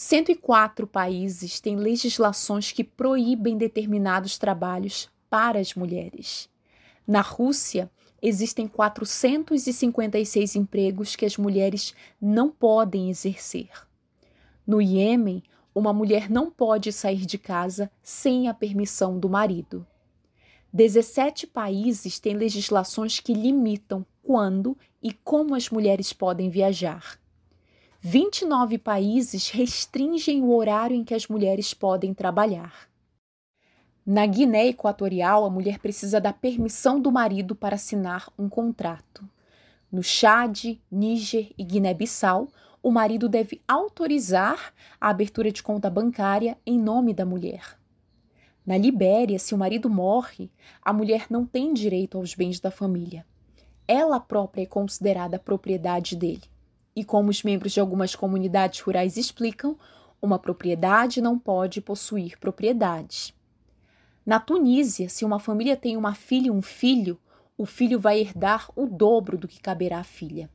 104 países têm legislações que proíbem determinados trabalhos para as mulheres. Na Rússia, existem 456 empregos que as mulheres não podem exercer. No Iêmen, uma mulher não pode sair de casa sem a permissão do marido. 17 países têm legislações que limitam quando e como as mulheres podem viajar. 29 países restringem o horário em que as mulheres podem trabalhar. Na Guiné Equatorial, a mulher precisa da permissão do marido para assinar um contrato. No Chad, Níger e Guiné-Bissau, o marido deve autorizar a abertura de conta bancária em nome da mulher. Na Libéria, se o marido morre, a mulher não tem direito aos bens da família. Ela própria é considerada propriedade dele. E como os membros de algumas comunidades rurais explicam, uma propriedade não pode possuir propriedades. Na Tunísia, se uma família tem uma filha e um filho, o filho vai herdar o dobro do que caberá à filha.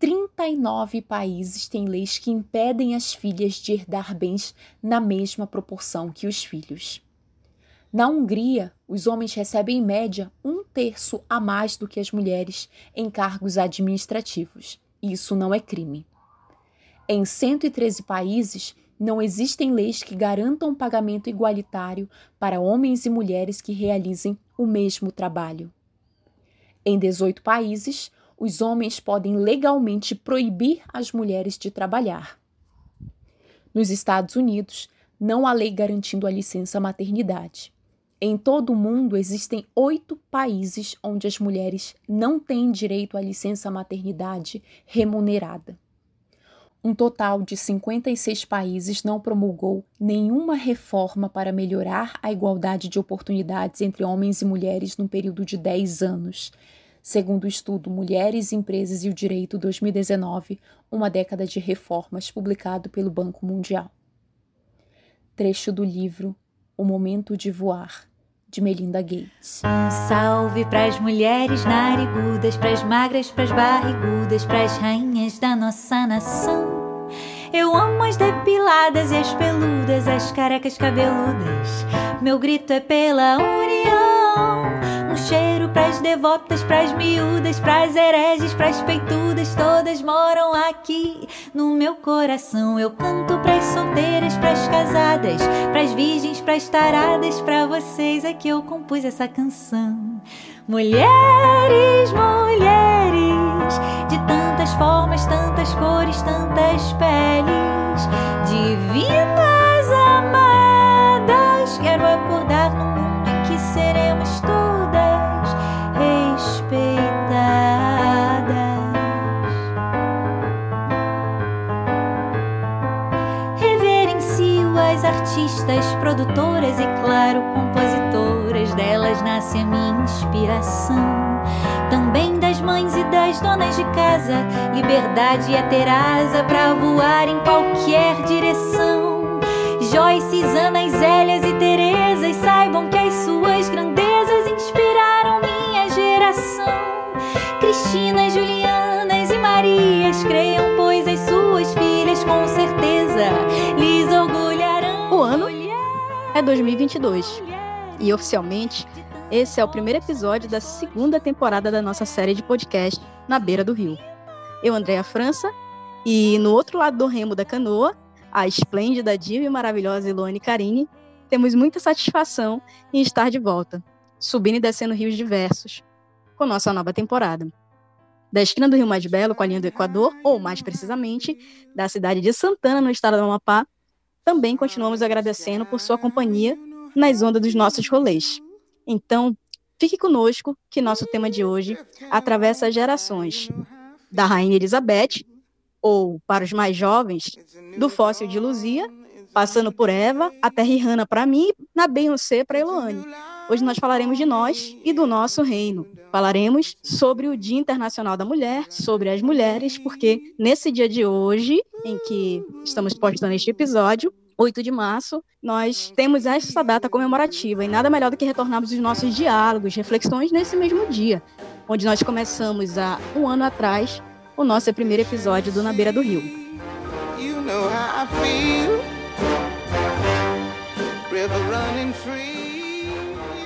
39 países têm leis que impedem as filhas de herdar bens na mesma proporção que os filhos. Na Hungria, os homens recebem em média um terço a mais do que as mulheres em cargos administrativos. Isso não é crime. Em 113 países, não existem leis que garantam um pagamento igualitário para homens e mulheres que realizem o mesmo trabalho. Em 18 países, os homens podem legalmente proibir as mulheres de trabalhar. Nos Estados Unidos, não há lei garantindo a licença maternidade. Em todo o mundo existem oito países onde as mulheres não têm direito à licença maternidade remunerada. Um total de 56 países não promulgou nenhuma reforma para melhorar a igualdade de oportunidades entre homens e mulheres num período de 10 anos. Segundo o estudo Mulheres, Empresas e o Direito 2019, uma década de reformas, publicado pelo Banco Mundial. Trecho do livro O Momento de Voar, de Melinda Gates. Um salve pras mulheres narigudas, pras magras, pras barrigudas, pras rainhas da nossa nação. Eu amo as depiladas e as peludas, as carecas cabeludas. Meu grito é pela união cheiro pras devotas, pras miúdas, pras hereges, pras peitudas, moram aqui no meu coração. Eu canto pras solteiras, pras casadas, pras virgens, pras taradas, pra vocês é que eu compus essa canção. Mulheres, mulheres, de tantas formas, tantas cores, tantas peles, divinas amadas, quero acordar num artistas, produtoras e, claro, compositoras. Delas nasce a minha inspiração. Também das mães e das donas de casa. Liberdade é ter asa pra voar em qualquer direção. Joyce, Ana, Zélias e Terezas saibam que as suas grandezas inspiraram minha geração. Cristina, Julianas é 2022 e oficialmente esse é o primeiro episódio da segunda temporada da nossa série de podcast Na Beira do Rio. Eu, Andréa França, e no outro lado do remo da canoa, a esplêndida, diva e maravilhosa Ilone Carini, temos muita satisfação em estar de volta, subindo e descendo rios diversos, com nossa nova temporada. Da esquina do Rio Mais Belo, com a linha do Equador, ou mais precisamente, da cidade de Santana, no estado do Amapá, também continuamos agradecendo por sua companhia nas ondas dos nossos rolês. Então, fique conosco que nosso tema de hoje atravessa gerações, da Rainha Elizabeth, ou, para os mais jovens, do fóssil de Luzia, passando por Eva, até Rihanna para mim, na Beyoncé para Eloane. Hoje nós falaremos de nós e do nosso reino. Falaremos sobre o Dia Internacional da Mulher, sobre as mulheres, porque nesse dia de hoje, em que estamos postando este episódio, 8 de março, nós temos essa data comemorativa e nada melhor do que retornarmos os nossos diálogos, reflexões nesse mesmo dia, onde nós começamos há um ano atrás o nosso primeiro episódio do Na Beira do Rio. You know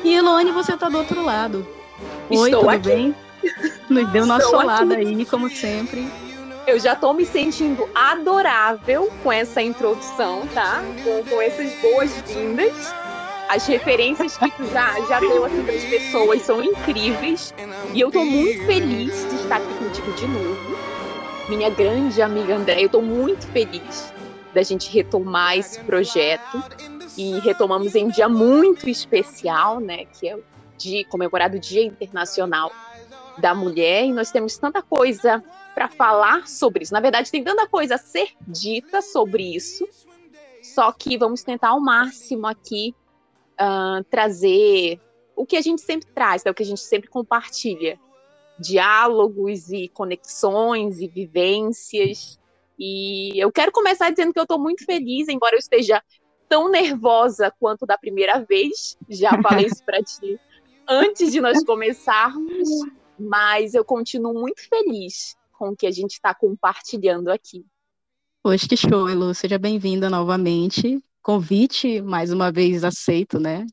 E Eloane, você tá do outro lado. Oi, Estou tudo aqui. bem? Nos deu uma solada aí, como sempre. Eu já tô me sentindo adorável com essa introdução, tá? Com, com essas boas-vindas. As referências que tu já, já deu aqui das pessoas são incríveis. E eu tô muito feliz de estar aqui contigo de novo. Minha grande amiga André, eu tô muito feliz da gente retomar esse projeto. E retomamos em um dia muito especial, né? Que é o comemorado o Dia Internacional da Mulher. E nós temos tanta coisa para falar sobre isso. Na verdade, tem tanta coisa a ser dita sobre isso, só que vamos tentar ao máximo aqui uh, trazer o que a gente sempre traz, né, o que a gente sempre compartilha. Diálogos e conexões e vivências. E eu quero começar dizendo que eu estou muito feliz, embora eu esteja tão nervosa quanto da primeira vez. Já falei isso para ti antes de nós começarmos, mas eu continuo muito feliz com o que a gente está compartilhando aqui. Poxa, que show, Elu. Seja bem-vinda novamente. Convite, mais uma vez, aceito, né?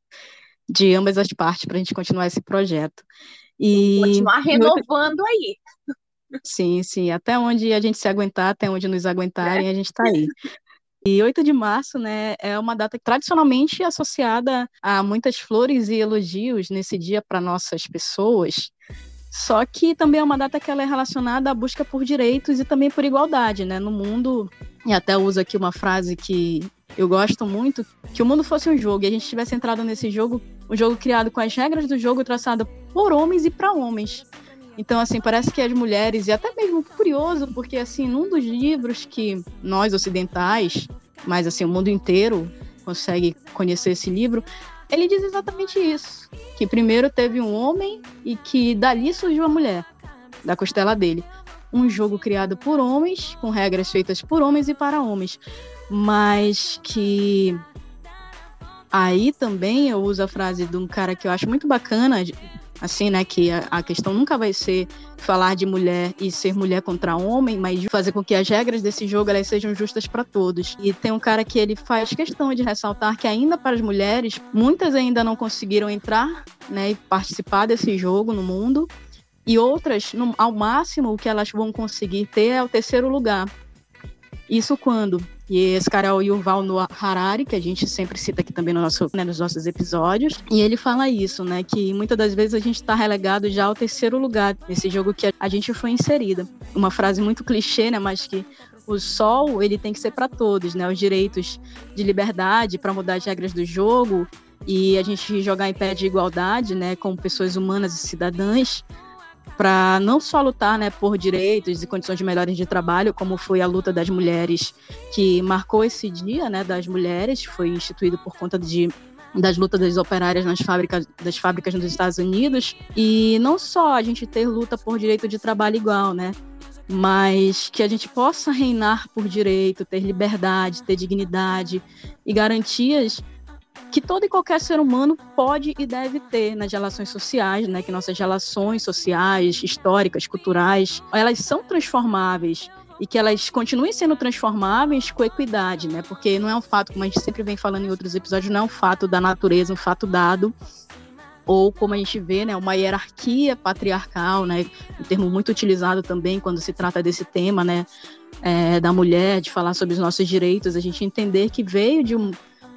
De ambas as partes para a gente continuar esse projeto. E continuar renovando aí. Sim, sim. Até onde a gente se aguentar, até onde nos aguentarem, é. a gente está aí. E 8 de março, né, é uma data tradicionalmente associada a muitas flores e elogios nesse dia para nossas pessoas. Só que também é uma data que ela é relacionada à busca por direitos e também por igualdade, né? No mundo, e até uso aqui uma frase que eu gosto muito, que o mundo fosse um jogo e a gente tivesse entrado nesse jogo, um jogo criado com as regras do jogo traçado por homens e para homens. Então, assim, parece que as mulheres, e até mesmo curioso, porque, assim, num dos livros que nós ocidentais, mas, assim, o mundo inteiro consegue conhecer esse livro, ele diz exatamente isso: que primeiro teve um homem e que dali surgiu a mulher, da costela dele. Um jogo criado por homens, com regras feitas por homens e para homens, mas que aí também eu uso a frase de um cara que eu acho muito bacana, assim, né, que a, a, questão nunca vai ser falar de mulher e ser mulher contra homem, mas fazer com que as regras desse jogo elas sejam justas para todos. E tem um cara que ele faz questão de ressaltar que ainda para as mulheres, muitas ainda não conseguiram entrar, né, e participar desse jogo no mundo. E outras, no, ao máximo, o que elas vão conseguir ter é o terceiro lugar. Isso quando e esse cara é o Yuval Noah Harari, que a gente sempre cita aqui também no nosso, né, nos nossos episódios. E ele fala isso, né? Que muitas das vezes a gente está relegado já ao terceiro lugar nesse jogo que a gente foi inserida. Uma frase muito clichê, né? Mas que o sol ele tem que ser para todos, né? Os direitos de liberdade para mudar as regras do jogo e a gente jogar em pé de igualdade, né? Como pessoas humanas e cidadãs para não só lutar né, por direitos e condições de melhores de trabalho, como foi a luta das mulheres que marcou esse dia né, das mulheres, foi instituído por conta de das lutas das operárias nas fábricas, das fábricas nos Estados Unidos. E não só a gente ter luta por direito de trabalho igual, né? Mas que a gente possa reinar por direito, ter liberdade, ter dignidade e garantias que todo e qualquer ser humano pode e deve ter nas relações sociais, né? Que nossas relações sociais, históricas, culturais, elas são transformáveis e que elas continuem sendo transformáveis com equidade, né? Porque não é um fato, como a gente sempre vem falando em outros episódios, não é um fato da natureza, um fato dado, ou como a gente vê, né, uma hierarquia patriarcal, né, um termo muito utilizado também quando se trata desse tema, né, é, da mulher, de falar sobre os nossos direitos, a gente entender que veio de um,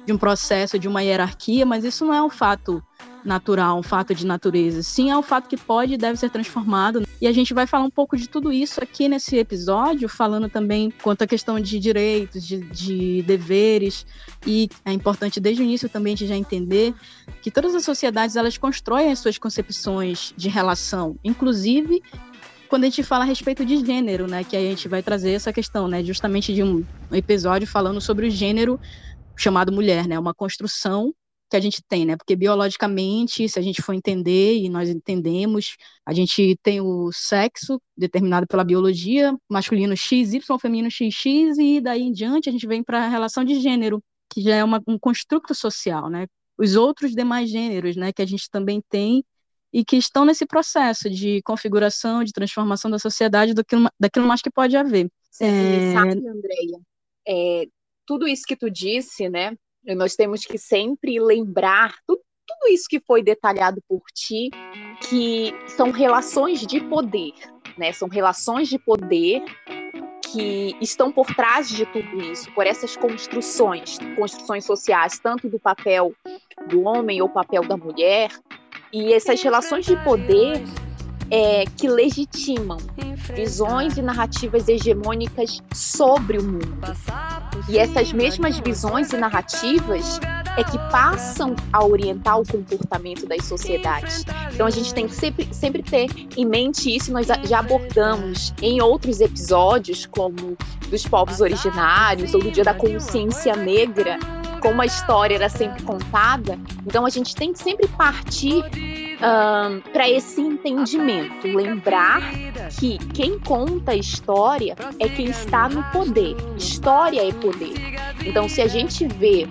de um processo, de uma hierarquia, mas isso não é um fato natural, um fato de natureza. Sim, é um fato que pode e deve ser transformado. E a gente vai falar um pouco de tudo isso aqui nesse episódio, falando também quanto à questão de direitos, de, de deveres. E é importante desde o início também de já entender que todas as sociedades elas constroem as suas concepções de relação, inclusive quando a gente fala a respeito de gênero, né, que a gente vai trazer essa questão, né, justamente de um episódio falando sobre o gênero chamado mulher, né? Uma construção que a gente tem, né? Porque biologicamente, se a gente for entender e nós entendemos, a gente tem o sexo determinado pela biologia, masculino X, Y, feminino XX e daí em diante a gente vem para a relação de gênero, que já é uma, um construto social, né? Os outros demais gêneros, né, que a gente também tem e que estão nesse processo de configuração, de transformação da sociedade, daquilo, daquilo mais que pode haver. Você é... sabe, Andréia, é, tudo isso que tu disse, né? Nós temos que sempre lembrar tudo, tudo isso que foi detalhado por ti, que são relações de poder, né? São relações de poder que estão por trás de tudo isso, por essas construções, construções sociais, tanto do papel do homem ou papel da mulher, e essas relações de poder é, que legitimam visões e narrativas hegemônicas sobre o mundo. E essas mesmas visões e narrativas é que passam a orientar o comportamento das sociedades. Então a gente tem que sempre, sempre ter em mente isso, nós já abordamos em outros episódios, como dos povos originários ou do Dia da Consciência Negra, como a história era sempre contada. Então a gente tem que sempre partir um, para esse entendimento, lembrar que quem conta a história é quem está no poder. História é poder. Então, se a gente vê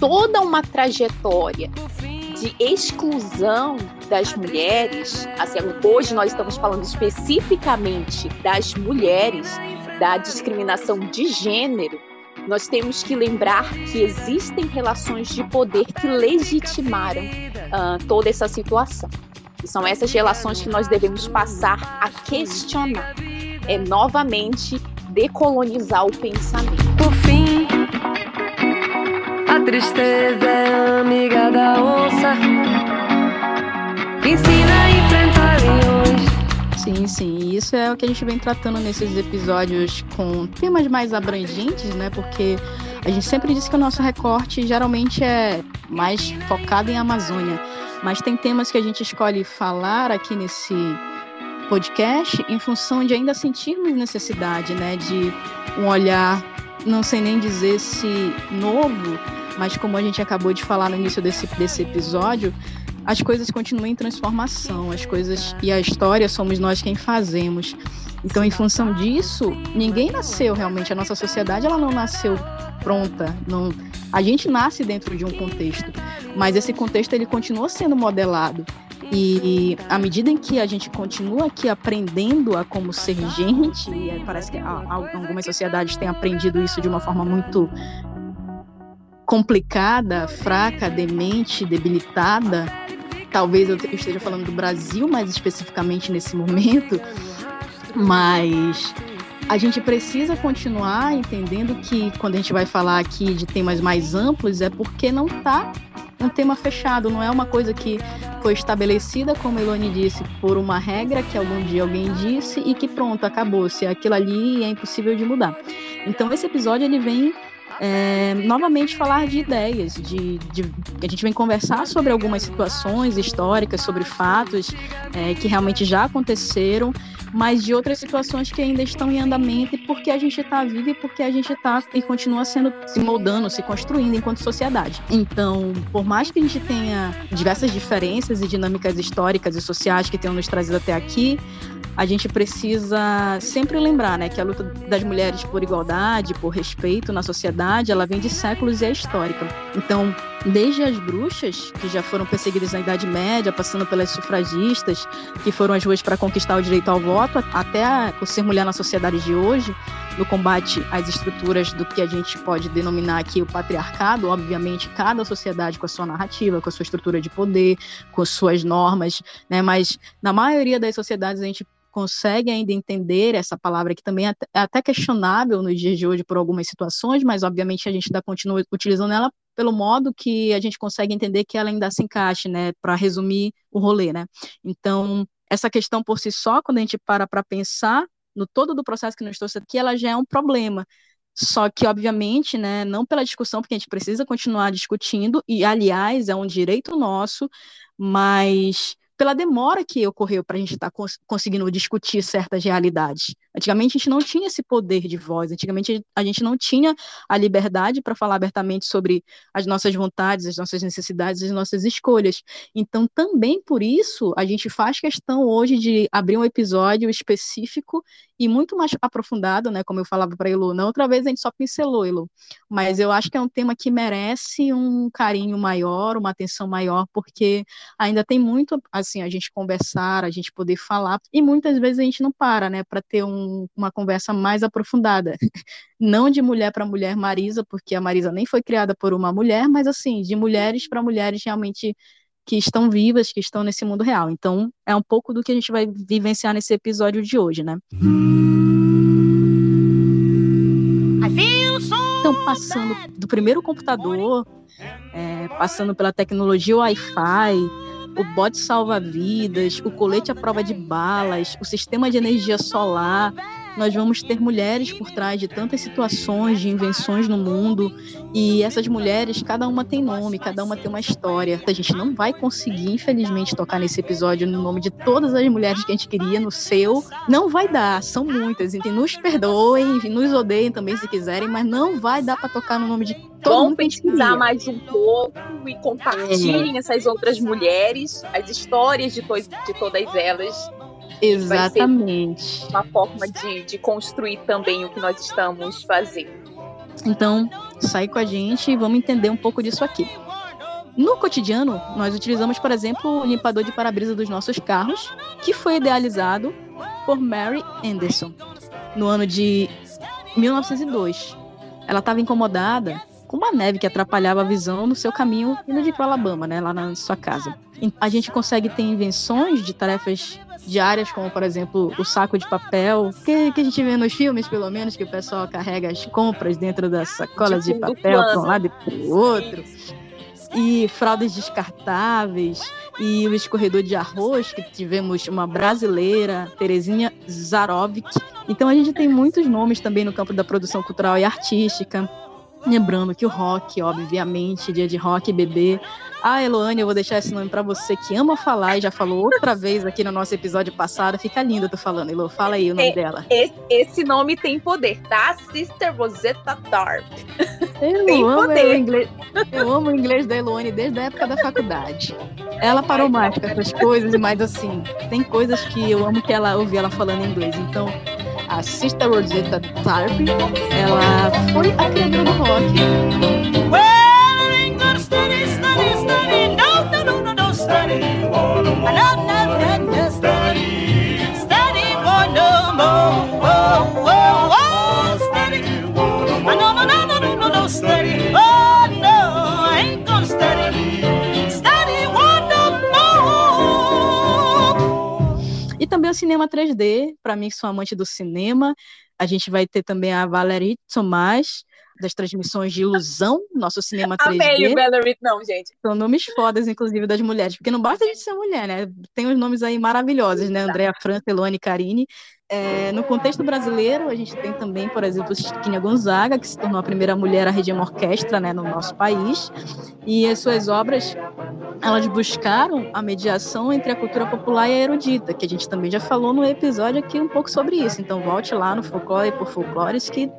toda uma trajetória de exclusão das mulheres, assim, hoje nós estamos falando especificamente das mulheres, da discriminação de gênero, nós temos que lembrar que existem relações de poder que legitimaram uh, toda essa situação. E são essas relações que nós devemos passar a questionar. É novamente decolonizar o pensamento. Por fim, a tristeza é amiga da onça, ensina a enfrentar leões. Sim, sim. Isso é o que a gente vem tratando nesses episódios com temas mais abrangentes, né? Porque a gente sempre diz que o nosso recorte geralmente é mais focado em Amazônia. Mas tem temas que a gente escolhe falar aqui nesse podcast em função de ainda sentirmos necessidade, né? De um olhar, não sei nem dizer se novo, mas como a gente acabou de falar no início desse, desse episódio, as coisas continuam em transformação, as coisas e a história somos nós quem fazemos. Então, em função disso, ninguém nasceu realmente. A nossa sociedade ela não nasceu pronta. Não, a gente nasce dentro de um contexto, mas esse contexto ele continua sendo modelado. E à medida em que a gente continua aqui aprendendo a como ser gente, e parece que algumas sociedades têm aprendido isso de uma forma muito complicada, fraca, demente, debilitada, talvez eu esteja falando do Brasil mais especificamente nesse momento, mas a gente precisa continuar entendendo que quando a gente vai falar aqui de temas mais amplos é porque não está um tema fechado, não é uma coisa que foi estabelecida, como a Elone disse, por uma regra que algum dia alguém disse e que pronto, acabou. Se aquilo ali é impossível de mudar. Então esse episódio ele vem é, novamente falar de ideias, de, de, a gente vem conversar sobre algumas situações históricas, sobre fatos é, que realmente já aconteceram, mas de outras situações que ainda estão em andamento e porque a gente está vivo e porque a gente está e continua sendo se moldando, se construindo enquanto sociedade. Então, por mais que a gente tenha diversas diferenças e dinâmicas históricas e sociais que tenham nos trazido até aqui, a gente precisa sempre lembrar, né, que a luta das mulheres por igualdade, por respeito na sociedade, ela vem de séculos e é histórica. Então, desde as bruxas, que já foram perseguidas na Idade Média, passando pelas sufragistas, que foram às ruas para conquistar o direito ao voto, até por ser mulher na sociedade de hoje, no combate às estruturas do que a gente pode denominar aqui o patriarcado, obviamente cada sociedade com a sua narrativa, com a sua estrutura de poder, com suas normas, né? Mas na maioria das sociedades a gente consegue ainda entender essa palavra que também é, é até questionável nos dias de hoje por algumas situações, mas obviamente a gente ainda continua utilizando ela pelo modo que a gente consegue entender que ela ainda se encaixe, né, para resumir o rolê, né? Então, essa questão por si só, quando a gente para para pensar no todo do processo que nos trouxe aqui, ela já é um problema. Só que, obviamente, né, não pela discussão, porque a gente precisa continuar discutindo, e, aliás, é um direito nosso, mas pela demora que ocorreu para a gente estar tá cons conseguindo discutir certas realidades. Antigamente a gente não tinha esse poder de voz, antigamente a gente não tinha a liberdade para falar abertamente sobre as nossas vontades, as nossas necessidades, as nossas escolhas. Então, também por isso, a gente faz questão hoje de abrir um episódio específico e muito mais aprofundado, né, como eu falava para Elu. Na outra vez a gente só pincelou, Elu, mas eu acho que é um tema que merece um carinho maior, uma atenção maior, porque ainda tem muito a assim, a gente conversar, a gente poder falar. E muitas vezes a gente não para, né, para ter um, uma conversa mais aprofundada. Não de mulher para mulher Marisa, porque a Marisa nem foi criada por uma mulher, mas assim, de mulheres para mulheres realmente que estão vivas, que estão nesse mundo real. Então, é um pouco do que a gente vai vivenciar nesse episódio de hoje, né? Então, passando do primeiro computador, é, passando pela tecnologia Wi-Fi, o bote salva-vidas, o colete à prova de balas, o sistema de energia solar, nós vamos ter mulheres por trás de tantas situações, de invenções no mundo, e essas mulheres, cada uma tem nome, cada uma tem uma história. A gente não vai conseguir, infelizmente, tocar nesse episódio no nome de todas as mulheres que a gente queria, no seu. Não vai dar, são muitas. E nos perdoem, nos odeiem também se quiserem, mas não vai dar para tocar no nome de todo Vão pesquisar mais um pouco e compartilhem é. essas outras mulheres, as histórias de, to de todas elas Exatamente. uma forma de, de construir também o que nós estamos fazendo. Então, sai com a gente e vamos entender um pouco disso aqui. No cotidiano, nós utilizamos, por exemplo, o limpador de para-brisa dos nossos carros, que foi idealizado por Mary Anderson no ano de 1902. Ela estava incomodada com uma neve que atrapalhava a visão no seu caminho indo de Alabama, né, lá na sua casa. A gente consegue ter invenções de tarefas diárias, como por exemplo o saco de papel, que, que a gente vê nos filmes, pelo menos, que o pessoal carrega as compras dentro das sacolas de tipo, papel para um lado e para o outro. E fraldas descartáveis, e o escorredor de arroz, que tivemos uma brasileira, Terezinha Zarovic. Então a gente tem muitos nomes também no campo da produção cultural e artística. Lembrando que o rock, obviamente, dia de rock, bebê. Ah, Eloane, eu vou deixar esse nome para você que ama falar e já falou outra vez aqui no nosso episódio passado. Fica lindo tu falando, Elo. Fala aí o nome é, dela. Esse nome tem poder, tá? Sister Rosetta Tharp. Eu tem amo poder. O inglês, eu amo o inglês da Eloane desde a época da faculdade. Ela parou mais com essas coisas, mas assim, tem coisas que eu amo que ela ouvir ela falando em inglês. Então, a Sister Rosetta Tharp, ela foi a criadora do rock. Well, cinema 3D, para mim que sou amante do cinema. A gente vai ter também a Valerie Tomás, das transmissões de ilusão, nosso cinema 3D. Amei o Valerie, não, gente. São nomes fodas, inclusive, das mulheres, porque não basta de ser mulher, né? Tem uns nomes aí maravilhosos, né? Andréa França, Elone Carini. É, no contexto brasileiro, a gente tem também, por exemplo, Chiquinha Gonzaga, que se tornou a primeira mulher a reger uma orquestra né, no nosso país, e as suas obras elas buscaram a mediação entre a cultura popular e a erudita, que a gente também já falou no episódio aqui um pouco sobre isso. Então volte lá no Folclore por Folclores que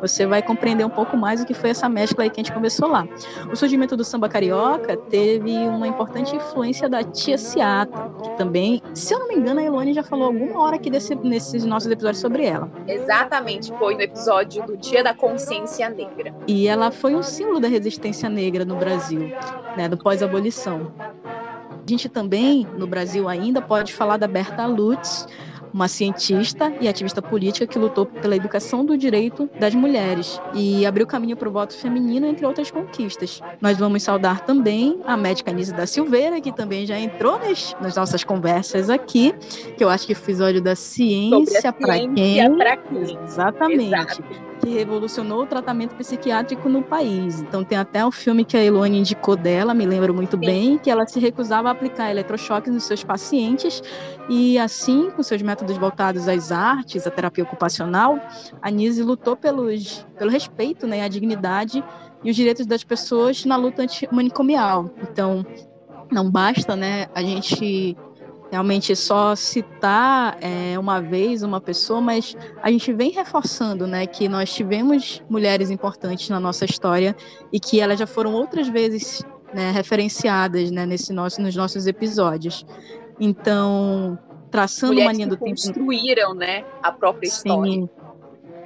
você vai compreender um pouco mais o que foi essa mescla aí que a gente começou lá. O surgimento do samba carioca teve uma importante influência da tia Ciata, que também, se eu não me engano, a Elone já falou alguma hora aqui desse, nesses nossos episódios sobre ela. Exatamente, foi no episódio do Dia da Consciência Negra. E ela foi um símbolo da resistência negra no Brasil, né, do pós-abolição. A gente também, no Brasil ainda, pode falar da Berta Lutz, uma cientista e ativista política que lutou pela educação do direito das mulheres e abriu caminho para o voto feminino, entre outras conquistas. Nós vamos saudar também a médica Anísia da Silveira, que também já entrou nas, nas nossas conversas aqui, que eu acho que o episódio da ciência para quem. Exatamente. Exato que revolucionou o tratamento psiquiátrico no país. Então tem até um filme que a Elone indicou dela, me lembro muito Sim. bem, que ela se recusava a aplicar eletrochoques nos seus pacientes e assim, com seus métodos voltados às artes, à terapia ocupacional, a Nise lutou pelos, pelo respeito, né, à dignidade e os direitos das pessoas na luta antimanicomial. Então, não basta, né, a gente realmente só citar é, uma vez uma pessoa, mas a gente vem reforçando, né, que nós tivemos mulheres importantes na nossa história e que elas já foram outras vezes né, referenciadas, né, nesse nosso, nos nossos episódios. Então, traçando mulheres uma linha do tempo. construíram, né, a própria história. Sim.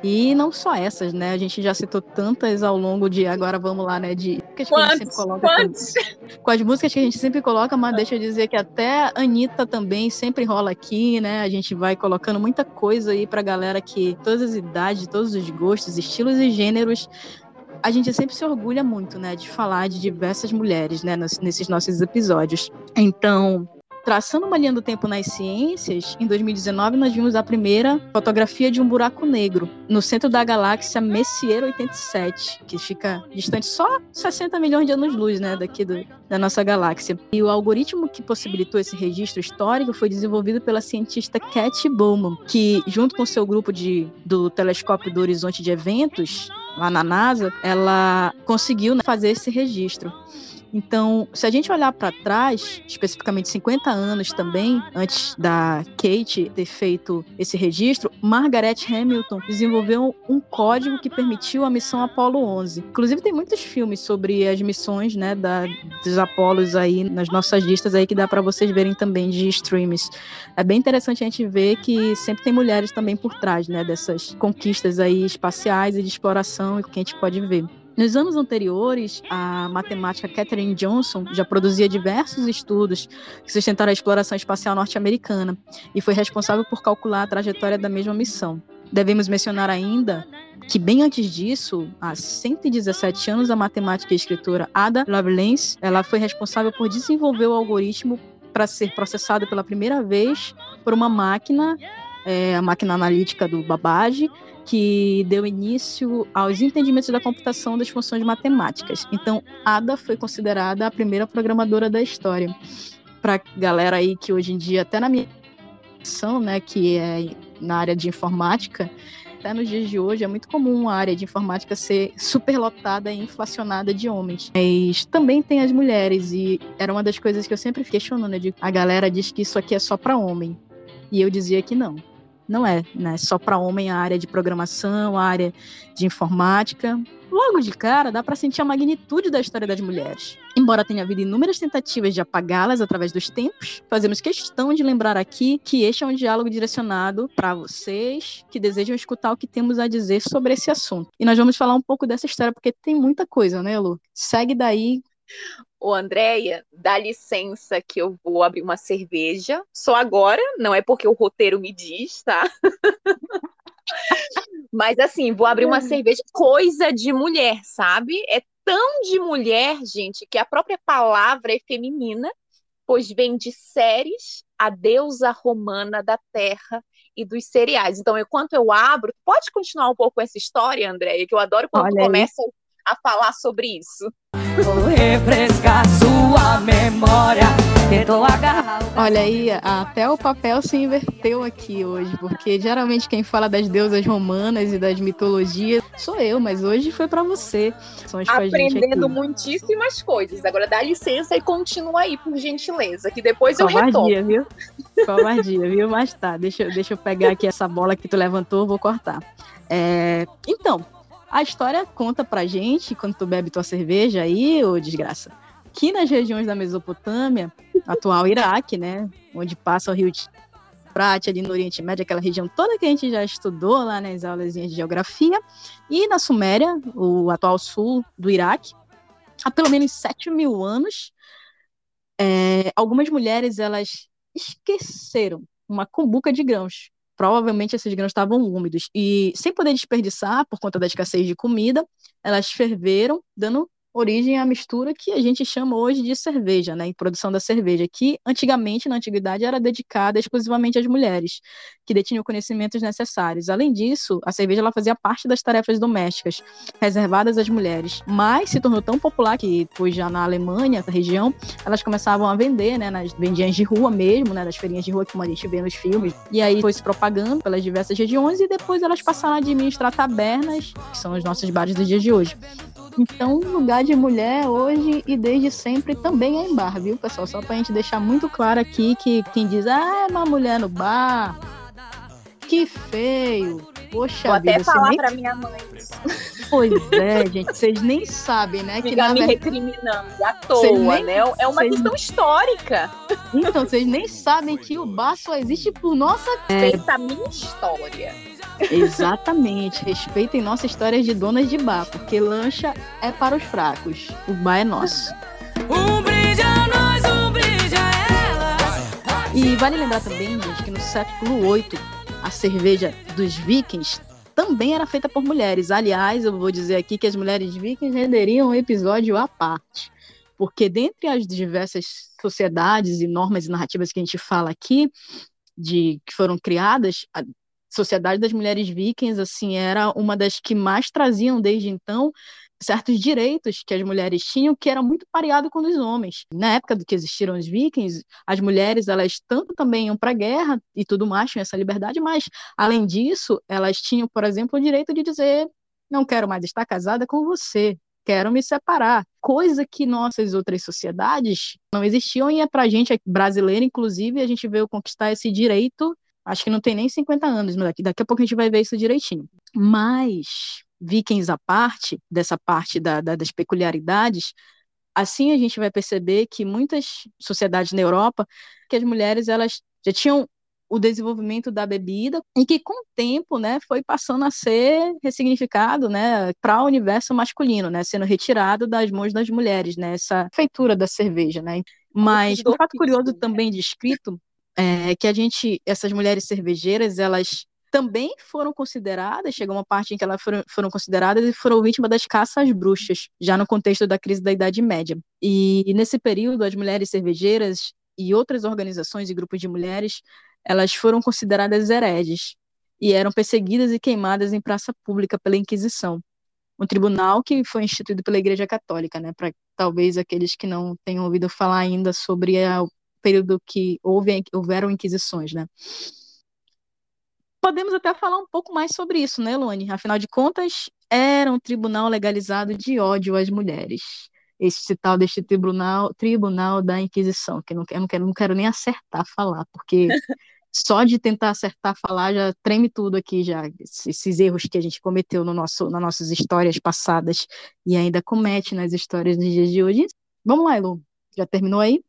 E não só essas, né? A gente já citou tantas ao longo de agora vamos lá, né? De quantos, quantos? Com, as músicas que a gente sempre coloca, mas deixa eu dizer que até a Anitta também sempre rola aqui, né? A gente vai colocando muita coisa aí pra galera que todas as idades, todos os gostos, estilos e gêneros a gente sempre se orgulha muito, né, de falar de diversas mulheres, né, nesses nossos episódios. Então, traçando uma linha do tempo nas ciências, em 2019 nós vimos a primeira fotografia de um buraco negro no centro da galáxia Messier 87, que fica distante só 60 milhões de anos-luz, né, daqui do, da nossa galáxia. E o algoritmo que possibilitou esse registro histórico foi desenvolvido pela cientista Cat Bowman, que junto com seu grupo de, do telescópio do Horizonte de Eventos lá na NASA, ela conseguiu né, fazer esse registro. Então, se a gente olhar para trás, especificamente 50 anos também, antes da Kate ter feito esse registro, Margaret Hamilton desenvolveu um código que permitiu a missão Apollo 11. Inclusive, tem muitos filmes sobre as missões né, da, dos Apolos aí nas nossas listas aí que dá para vocês verem também de streams. É bem interessante a gente ver que sempre tem mulheres também por trás né, dessas conquistas aí espaciais e de exploração que a gente pode ver. Nos anos anteriores, a matemática Catherine Johnson já produzia diversos estudos que sustentaram a exploração espacial norte-americana e foi responsável por calcular a trajetória da mesma missão. Devemos mencionar ainda que bem antes disso, há 117 anos, a matemática e escritora Ada Lovelace, ela foi responsável por desenvolver o algoritmo para ser processado pela primeira vez por uma máquina, é, a máquina analítica do Babbage, que deu início aos entendimentos da computação das funções matemáticas. Então, Ada foi considerada a primeira programadora da história. Para galera aí que hoje em dia, até na minha ação, né, que é na área de informática, até nos dias de hoje é muito comum a área de informática ser superlotada e inflacionada de homens. Mas também tem as mulheres e era uma das coisas que eu sempre questionando, né? A galera diz que isso aqui é só para homem. E eu dizia que não não é né, só para homem a área de programação, a área de informática. Logo de cara, dá para sentir a magnitude da história das mulheres. Embora tenha havido inúmeras tentativas de apagá-las através dos tempos, fazemos questão de lembrar aqui que este é um diálogo direcionado para vocês que desejam escutar o que temos a dizer sobre esse assunto. E nós vamos falar um pouco dessa história, porque tem muita coisa, né, Lu? Segue daí, Ô, Andréia, dá licença que eu vou abrir uma cerveja. Só agora, não é porque o roteiro me diz, tá? Mas assim, vou abrir uma cerveja, coisa de mulher, sabe? É tão de mulher, gente, que a própria palavra é feminina, pois vem de séries, a deusa romana da terra e dos cereais. Então, enquanto eu abro, pode continuar um pouco essa história, Andréia, que eu adoro quando Olha começa a falar sobre isso. Vou refrescar sua memória. Tentou agarrar. Olha aí, até o papel se inverteu aqui hoje, porque geralmente quem fala das deusas romanas e das mitologias sou eu, mas hoje foi para você. Aprendendo muitíssimas coisas. Agora dá licença e continua aí, por gentileza, que depois Covardia, eu retorno. viu? Covardia, viu? Mas tá, deixa, deixa eu pegar aqui essa bola que tu levantou, vou cortar. É, então, a história conta pra gente, quando tu bebe tua cerveja aí, ô desgraça, que nas regiões da Mesopotâmia, atual Iraque, né, onde passa o rio Prate, ali no Oriente Médio, aquela região toda que a gente já estudou lá nas aulas de geografia, e na Suméria, o atual sul do Iraque, há pelo menos 7 mil anos, é, algumas mulheres elas esqueceram uma cumbuca de grãos provavelmente esses grãos estavam úmidos. E sem poder desperdiçar por conta da escassez de comida, elas ferveram, dando origem à mistura que a gente chama hoje de cerveja, né, em produção da cerveja, que antigamente, na antiguidade, era dedicada exclusivamente às mulheres, que detinham conhecimentos necessários. Além disso, a cerveja ela fazia parte das tarefas domésticas, reservadas às mulheres, mas se tornou tão popular que, pois já na Alemanha, essa região, elas começavam a vender, né, nas vendinhas de rua mesmo, né, nas feirinhas de rua que a gente vê nos filmes, e aí foi se propagando pelas diversas regiões e depois elas passaram a administrar tabernas, que são os nossos bares dos dias de hoje. Então, lugar de mulher hoje e desde sempre também é em bar, viu, pessoal? Só pra gente deixar muito claro aqui que quem diz, ah, é uma mulher no bar, que feio. Poxa Vou vida, até falar nem... pra minha mãe. Pois é, gente, vocês nem sabem, né? Fica que na me verdade... recriminando à toa, nem... né? É uma questão histórica. Então, vocês nem sabem que o bar só existe por nossa... Respeita a minha história. Exatamente. Respeitem nossa história de donas de bar, porque lancha é para os fracos. O bar é nosso. Um brinde a nós, um brinde a elas. E vale lembrar também, gente, que no século VIII, a cerveja dos vikings também era feita por mulheres. Aliás, eu vou dizer aqui que as mulheres vikings renderiam um episódio à parte. Porque dentre as diversas sociedades e normas e narrativas que a gente fala aqui, de que foram criadas, Sociedade das Mulheres Vikings assim era uma das que mais traziam desde então certos direitos que as mulheres tinham que era muito pareado com os homens. Na época do que existiram os vikings, as mulheres elas tanto também iam para a guerra e tudo mais, tinham essa liberdade, mas além disso, elas tinham, por exemplo, o direito de dizer não quero mais estar casada com você, quero me separar. Coisa que nossas outras sociedades não existiam e é para a gente brasileira, inclusive, a gente veio conquistar esse direito. Acho que não tem nem 50 anos, mas daqui, daqui a pouco a gente vai ver isso direitinho. Mas vikings à parte, dessa parte da, da, das peculiaridades, assim a gente vai perceber que muitas sociedades na Europa, que as mulheres elas já tinham o desenvolvimento da bebida e que com o tempo, né, foi passando a ser ressignificado, né, para o universo masculino, né, sendo retirado das mãos das mulheres, né, essa feitura da cerveja, né. Mas um fato curioso né? também descrito é que a gente, essas mulheres cervejeiras, elas também foram consideradas, chegou uma parte em que elas foram, foram consideradas e foram vítimas das caças bruxas, já no contexto da crise da Idade Média. E, e nesse período, as mulheres cervejeiras e outras organizações e grupos de mulheres, elas foram consideradas hereges e eram perseguidas e queimadas em praça pública pela Inquisição, um tribunal que foi instituído pela Igreja Católica, né, para talvez aqueles que não tenham ouvido falar ainda sobre o período que houve, houveram inquisições, né podemos até falar um pouco mais sobre isso, né, Lone? Afinal de contas, era um tribunal legalizado de ódio às mulheres. Esse tal deste tribunal, tribunal da Inquisição, que eu não, eu não, quero, não quero nem acertar falar, porque só de tentar acertar falar já treme tudo aqui, já esses erros que a gente cometeu no nosso, nas nossas histórias passadas e ainda comete nas histórias dos dias de hoje. Vamos lá, Elu. Já terminou aí?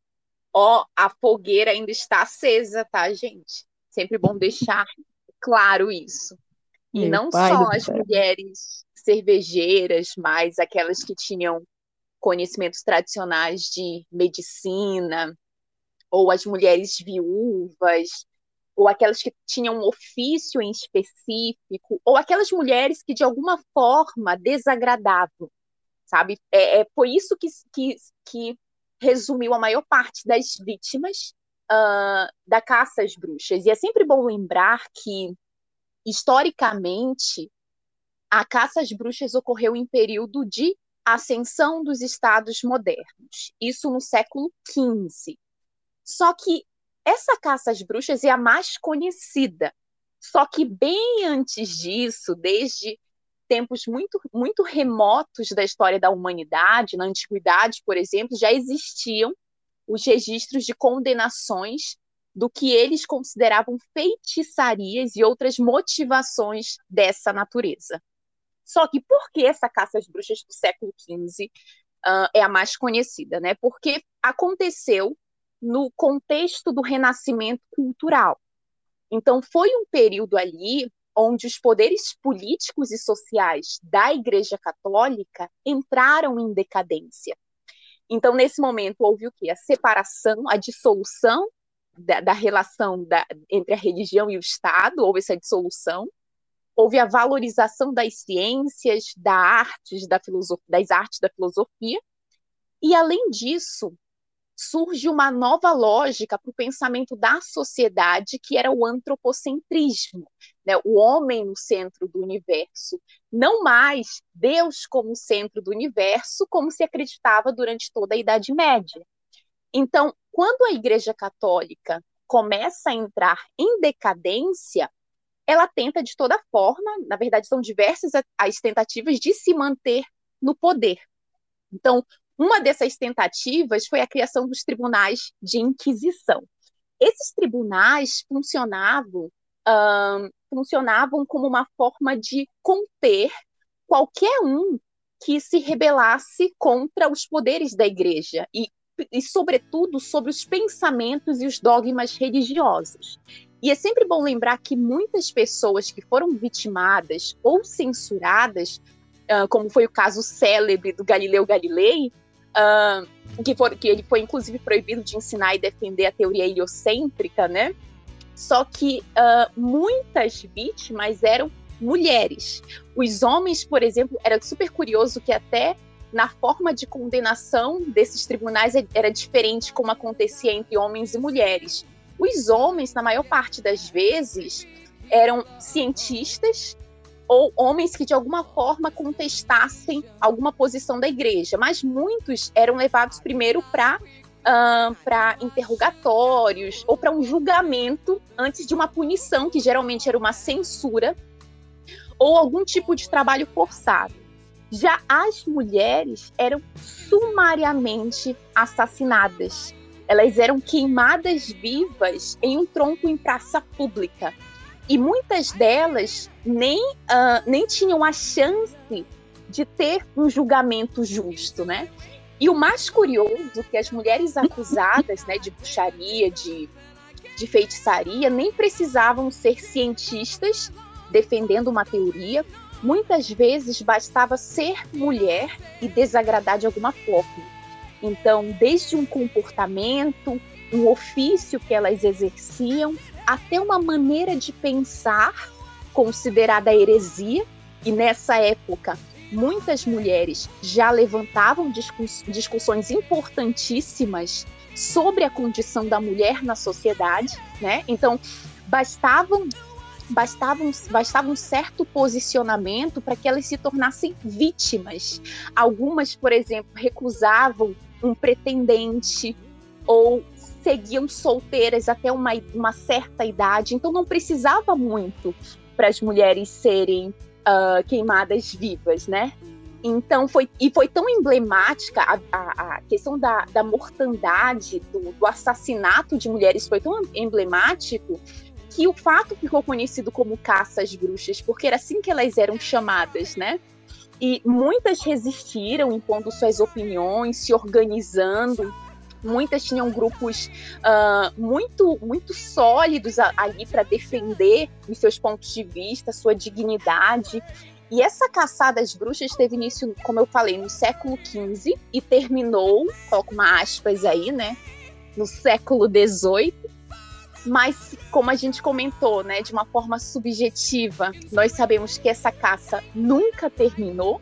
Ó, a fogueira ainda está acesa, tá, gente? Sempre bom deixar claro isso. E Meu não só as mulheres cervejeiras, mas aquelas que tinham conhecimentos tradicionais de medicina, ou as mulheres viúvas, ou aquelas que tinham um ofício em específico, ou aquelas mulheres que de alguma forma desagradavam, sabe? É, é foi isso que, que, que resumiu a maior parte das vítimas uh, da caça às bruxas. E é sempre bom lembrar que, historicamente, a caça às bruxas ocorreu em período de ascensão dos estados modernos, isso no século XV. Só que essa caça às bruxas é a mais conhecida. Só que bem antes disso, desde tempos muito, muito remotos da história da humanidade, na antiguidade, por exemplo, já existiam os registros de condenações do que eles consideravam feitiçarias e outras motivações dessa natureza. Só que por que essa caça às bruxas do século XV uh, é a mais conhecida? Né? Porque aconteceu no contexto do renascimento cultural. Então, foi um período ali onde os poderes políticos e sociais da Igreja Católica entraram em decadência. Então, nesse momento, houve o quê? A separação, a dissolução da, da relação da, entre a religião e o Estado, houve essa dissolução. Houve a valorização das ciências, da artes, da das artes da filosofia. E, além disso, surge uma nova lógica para o pensamento da sociedade, que era o antropocentrismo, né? o homem no centro do universo, não mais Deus como centro do universo, como se acreditava durante toda a Idade Média. Então, quando a Igreja Católica começa a entrar em decadência, ela tenta de toda forma, na verdade, são diversas as tentativas de se manter no poder. Então, uma dessas tentativas foi a criação dos tribunais de inquisição. Esses tribunais funcionavam, funcionavam como uma forma de conter qualquer um que se rebelasse contra os poderes da igreja e, e, sobretudo, sobre os pensamentos e os dogmas religiosos. E é sempre bom lembrar que muitas pessoas que foram vitimadas ou censuradas, uh, como foi o caso célebre do Galileu Galilei, uh, que, for, que ele foi inclusive proibido de ensinar e defender a teoria heliocêntrica, né? Só que uh, muitas vítimas eram mulheres. Os homens, por exemplo, era super curioso que até na forma de condenação desses tribunais era diferente como acontecia entre homens e mulheres. Os homens, na maior parte das vezes, eram cientistas ou homens que de alguma forma contestassem alguma posição da igreja, mas muitos eram levados primeiro para uh, para interrogatórios ou para um julgamento antes de uma punição, que geralmente era uma censura ou algum tipo de trabalho forçado. Já as mulheres eram sumariamente assassinadas. Elas eram queimadas vivas em um tronco em praça pública. E muitas delas nem, uh, nem tinham a chance de ter um julgamento justo, né? E o mais curioso é que as mulheres acusadas né, de bruxaria, de, de feitiçaria, nem precisavam ser cientistas defendendo uma teoria. Muitas vezes bastava ser mulher e desagradar de alguma forma. Então, desde um comportamento, um ofício que elas exerciam, até uma maneira de pensar considerada heresia, e nessa época muitas mulheres já levantavam discuss discussões importantíssimas sobre a condição da mulher na sociedade, né? Então, bastavam bastava um, bastava um certo posicionamento para que elas se tornassem vítimas. Algumas, por exemplo, recusavam um pretendente ou seguiam solteiras até uma, uma certa idade, então não precisava muito para as mulheres serem uh, queimadas vivas, né? Então foi e foi tão emblemática a, a, a questão da, da mortandade, do, do, assassinato de mulheres foi tão emblemático que o fato ficou conhecido como caça às bruxas, porque era assim que elas eram chamadas, né? E muitas resistiram, impondo suas opiniões, se organizando muitas tinham grupos uh, muito, muito sólidos ali para defender os seus pontos de vista, sua dignidade. E essa caçada às bruxas teve início, como eu falei, no século XV e terminou, coloco uma aspas aí, né, no século XVIII. Mas, como a gente comentou, né, de uma forma subjetiva, nós sabemos que essa caça nunca terminou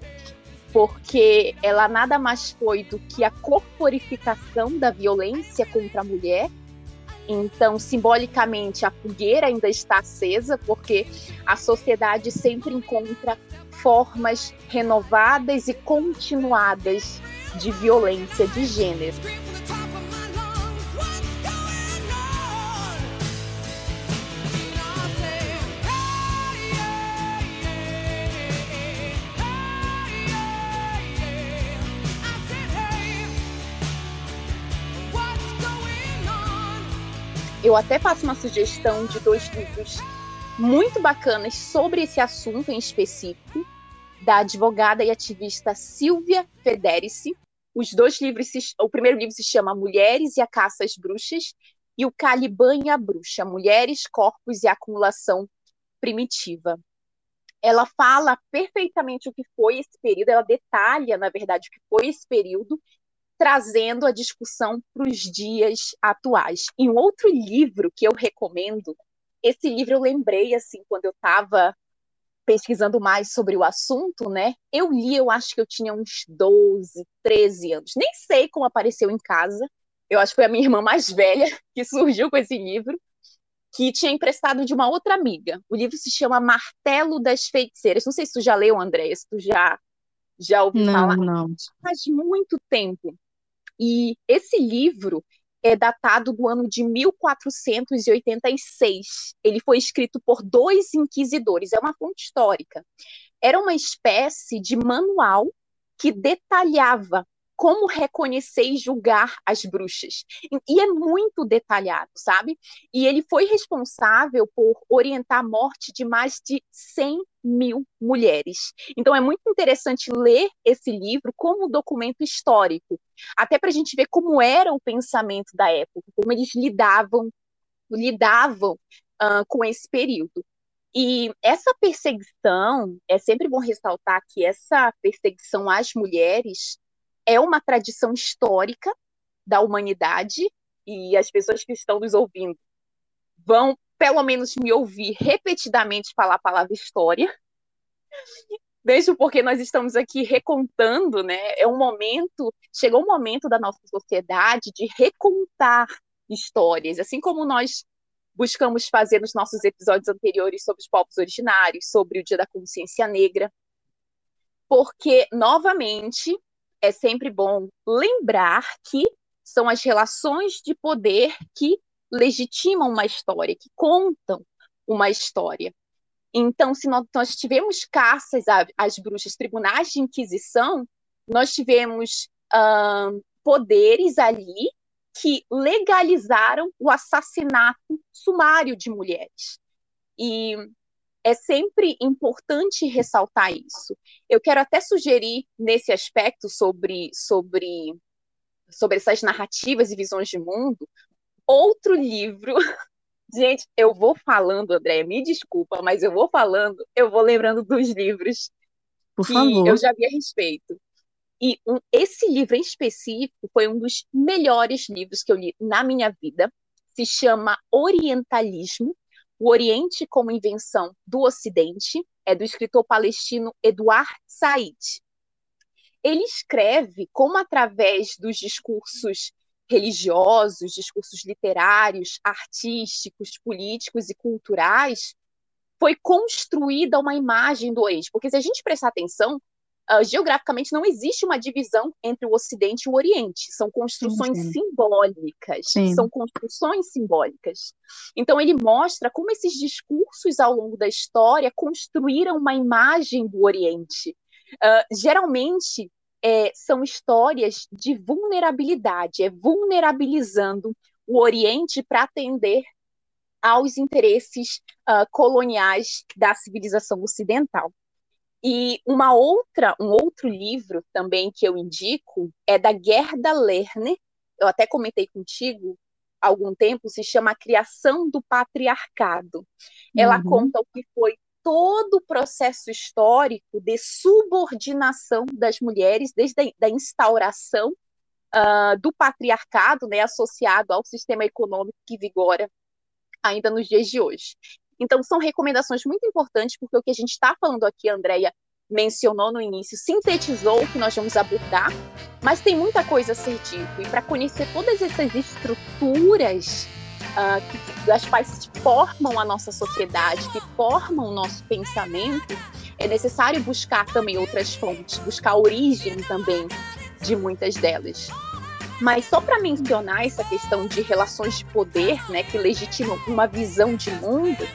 porque ela nada mais foi do que a corporificação da violência contra a mulher. Então, simbolicamente, a fogueira ainda está acesa, porque a sociedade sempre encontra formas renovadas e continuadas de violência de gênero. Eu até faço uma sugestão de dois livros muito bacanas sobre esse assunto em específico, da advogada e ativista Silvia Federici. Os dois livros, se, o primeiro livro se chama Mulheres e a Caça às Bruxas, e o Caliban e a Bruxa, Mulheres, Corpos e Acumulação Primitiva. Ela fala perfeitamente o que foi esse período, ela detalha, na verdade, o que foi esse período, trazendo a discussão para os dias atuais. Em um outro livro que eu recomendo, esse livro eu lembrei assim quando eu estava pesquisando mais sobre o assunto, né? Eu li, eu acho que eu tinha uns 12, 13 anos. Nem sei como apareceu em casa. Eu acho que foi a minha irmã mais velha que surgiu com esse livro, que tinha emprestado de uma outra amiga. O livro se chama Martelo das Feiticeiras. Não sei se tu já leu, André, se tu já já ouviu não, falar. Não. Faz muito tempo. E esse livro é datado do ano de 1486. Ele foi escrito por dois inquisidores, é uma fonte histórica. Era uma espécie de manual que detalhava como reconhecer e julgar as bruxas. E é muito detalhado, sabe? E ele foi responsável por orientar a morte de mais de 100 mil mulheres. Então é muito interessante ler esse livro como um documento histórico, até para a gente ver como era o pensamento da época, como eles lidavam lidavam uh, com esse período. E essa perseguição, é sempre bom ressaltar que essa perseguição às mulheres é uma tradição histórica da humanidade, e as pessoas que estão nos ouvindo vão, pelo menos, me ouvir repetidamente falar a palavra história, mesmo porque nós estamos aqui recontando, né? É um momento, chegou um momento da nossa sociedade de recontar histórias, assim como nós buscamos fazer nos nossos episódios anteriores sobre os povos originários, sobre o Dia da Consciência Negra, porque novamente é sempre bom lembrar que são as relações de poder que legitimam uma história, que contam uma história. Então, se nós, tivemos caças às bruxas, tribunais de inquisição, nós tivemos poderes ali que legalizaram o assassinato sumário de mulheres. E é sempre importante ressaltar isso. Eu quero até sugerir nesse aspecto sobre sobre sobre essas narrativas e visões de mundo outro livro Gente, eu vou falando, André, me desculpa, mas eu vou falando, eu vou lembrando dos livros Por que favor. eu já vi a respeito. E um, esse livro em específico foi um dos melhores livros que eu li na minha vida. Se chama Orientalismo, o Oriente como Invenção do Ocidente. É do escritor palestino Eduard Said. Ele escreve como, através dos discursos religiosos, discursos literários, artísticos, políticos e culturais, foi construída uma imagem do Oriente. Porque se a gente prestar atenção, uh, geograficamente não existe uma divisão entre o Ocidente e o Oriente. São construções Sim, sim. simbólicas. Sim. São construções simbólicas. Então ele mostra como esses discursos ao longo da história construíram uma imagem do Oriente. Uh, geralmente é, são histórias de vulnerabilidade, é vulnerabilizando o Oriente para atender aos interesses uh, coloniais da civilização ocidental. E uma outra, um outro livro também que eu indico é da Gerda Lerner, eu até comentei contigo há algum tempo, se chama A Criação do Patriarcado. Ela Uhum. conta o que foi todo o processo histórico de subordinação das mulheres, desde a da instauração uh, do patriarcado, né, associado ao sistema econômico que vigora ainda nos dias de hoje. Então, são recomendações muito importantes, porque o que a gente está falando aqui, a Andrea mencionou no início, sintetizou o que nós vamos abordar, mas tem muita coisa a ser dito. E para conhecer todas essas estruturas uh, que, das quais formam a nossa sociedade, que formam o nosso pensamento, é necessário buscar também outras fontes, buscar a origem também de muitas delas. Mas só para mencionar essa questão de relações de poder, né, que legitimam uma visão de mundo,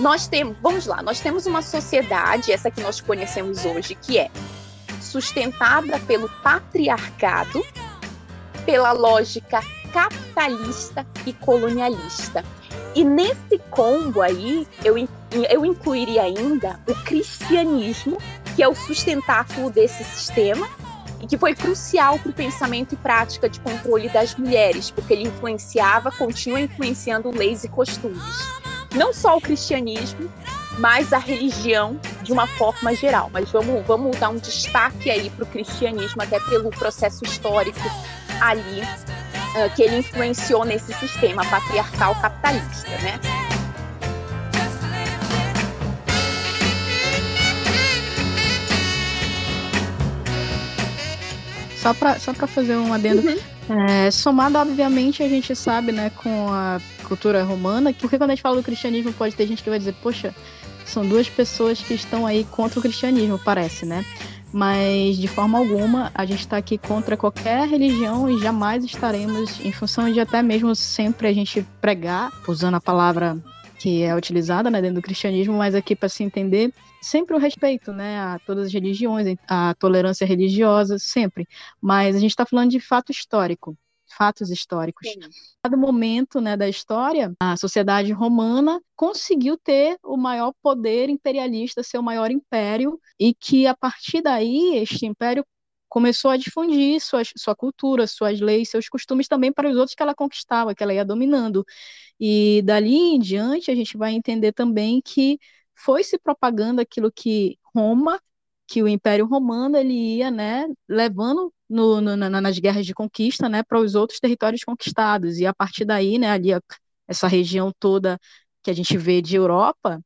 nós temos, vamos lá, nós temos uma sociedade, essa que nós conhecemos hoje, que é sustentada pelo patriarcado, pela lógica capitalista e colonialista. E nesse combo aí, eu, eu incluiria ainda o cristianismo, que é o sustentáculo desse sistema, e que foi crucial para o pensamento e prática de controle das mulheres, porque ele influenciava, continua influenciando leis e costumes. Não só o cristianismo, mas a religião de uma forma geral. Mas vamos, vamos dar um destaque aí para o cristianismo, até pelo processo histórico ali uh, que ele influenciou nesse sistema patriarcal capitalista, né? Só para só pra fazer um adendo. Uhum. É, somado, obviamente, a gente sabe, né, com a cultura romana, que porque quando a gente fala do cristianismo, pode ter gente que vai dizer, poxa, são duas pessoas que estão aí contra o cristianismo, parece, né? Mas de forma alguma a gente está aqui contra qualquer religião e jamais estaremos, em função de até mesmo sempre a gente pregar, usando a palavra que é utilizada né, dentro do cristianismo, mas aqui para se entender, sempre o respeito né, a todas as religiões, a tolerância religiosa, sempre. Mas a gente está falando de fato histórico, fatos históricos. Sim. Cada momento né, da história, a sociedade romana conseguiu ter o maior poder imperialista, seu maior império, e que a partir daí este império começou a difundir sua, sua cultura, suas leis, seus costumes também para os outros que ela conquistava, que ela ia dominando. E dali em diante a gente vai entender também que foi se propagando aquilo que Roma, que o Império Romano ele ia, né, levando no, no, nas guerras de conquista, né, para os outros territórios conquistados. E a partir daí, né, ali essa região toda que a gente vê de Europa,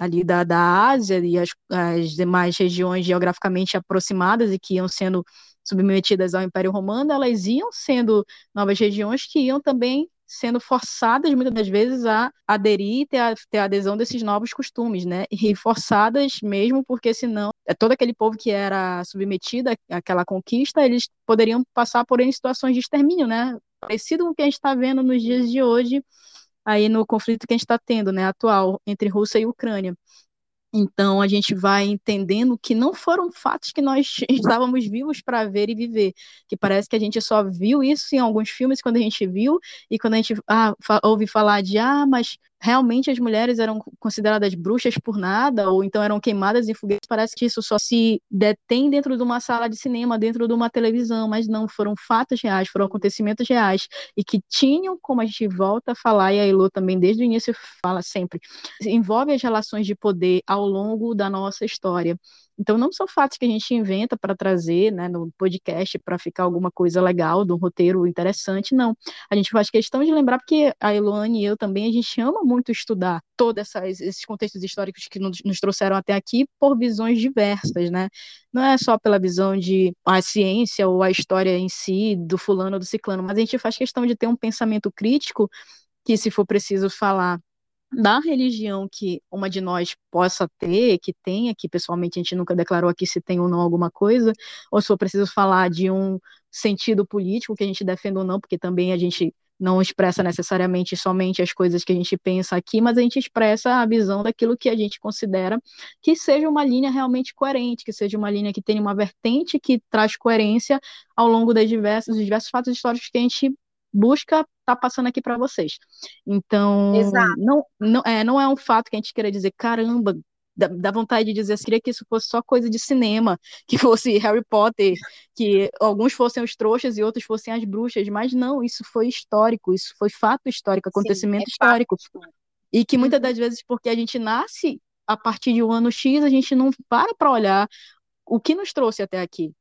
ali da, da Ásia e as, as demais regiões geograficamente aproximadas e que iam sendo submetidas ao Império Romano, elas iam sendo novas regiões que iam também sendo forçadas muitas das vezes a aderir e ter a, ter a adesão desses novos costumes, né? E forçadas mesmo porque senão é todo aquele povo que era submetido àquela conquista, eles poderiam passar por em situações de extermínio, né? Parecido com o que a gente está vendo nos dias de hoje, aí no conflito que a gente está tendo, né, atual entre Rússia e Ucrânia. Então, a gente vai entendendo que não foram fatos que nós estávamos vivos para ver e viver, que parece que a gente só viu isso em alguns filmes quando a gente viu, e quando a gente ah, ouve falar de, ah, mas realmente as mulheres eram consideradas bruxas por nada, ou então eram queimadas em foguetes, parece que isso só se detém dentro de uma sala de cinema, dentro de uma televisão, mas não, foram fatos reais, foram acontecimentos reais, e que tinham, como a gente volta a falar, e a Elo também desde o início fala sempre, envolve as relações de poder ao longo da nossa história. Então, não são fatos que a gente inventa para trazer né, no podcast para ficar alguma coisa legal, de um roteiro interessante, não. A gente faz questão de lembrar, porque a Eloane e eu também, a gente ama muito estudar todos esses contextos históricos que nos, nos trouxeram até aqui por visões diversas, né? Não é só pela visão de a ciência ou a história em si, do fulano ou do ciclano, mas a gente faz questão de ter um pensamento crítico que, se for preciso falar da religião que uma de nós possa ter, que tenha, que pessoalmente a gente nunca declarou aqui se tem ou não alguma coisa, ou se for preciso falar de um sentido político que a gente defenda ou não, porque também a gente não expressa necessariamente somente as coisas que a gente pensa aqui, mas a gente expressa a visão daquilo que a gente considera que seja uma linha realmente coerente, que seja uma linha que tenha uma vertente que traz coerência ao longo das diversas, dos diversos fatos históricos que a gente busca tá passando aqui para vocês. Então, não, não, é, não é um fato que a gente queira dizer, caramba, dá, dá vontade de dizer, queria que isso fosse só coisa de cinema, que fosse Harry Potter, que alguns fossem os trouxas e outros fossem as bruxas, mas não, isso foi histórico, isso foi fato histórico, acontecimento Sim, é histórico. Fato. E que muitas uhum. das vezes, porque a gente nasce a partir de um ano X, a gente não para para olhar o que nos trouxe até aqui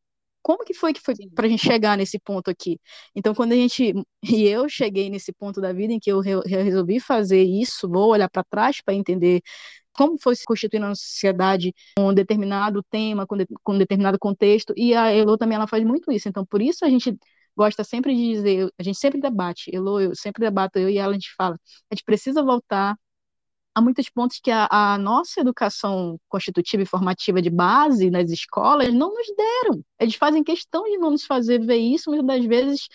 como que foi que foi para a gente chegar nesse ponto aqui? Então, quando a gente e eu cheguei nesse ponto da vida em que eu re, resolvi fazer isso, vou olhar para trás para entender como foi se constituindo a sociedade com um determinado tema, com, de, com um determinado contexto, e a Elo também ela faz muito isso. Então, por isso a gente gosta sempre de dizer, a gente sempre debate, Elo, eu sempre debato, eu e ela, a gente fala, a gente precisa voltar há muitos pontos que a, a, nossa educação constitutiva e formativa de base nas escolas não nos deram. Eles fazem questão de não nos fazer ver isso, muitas das vezes,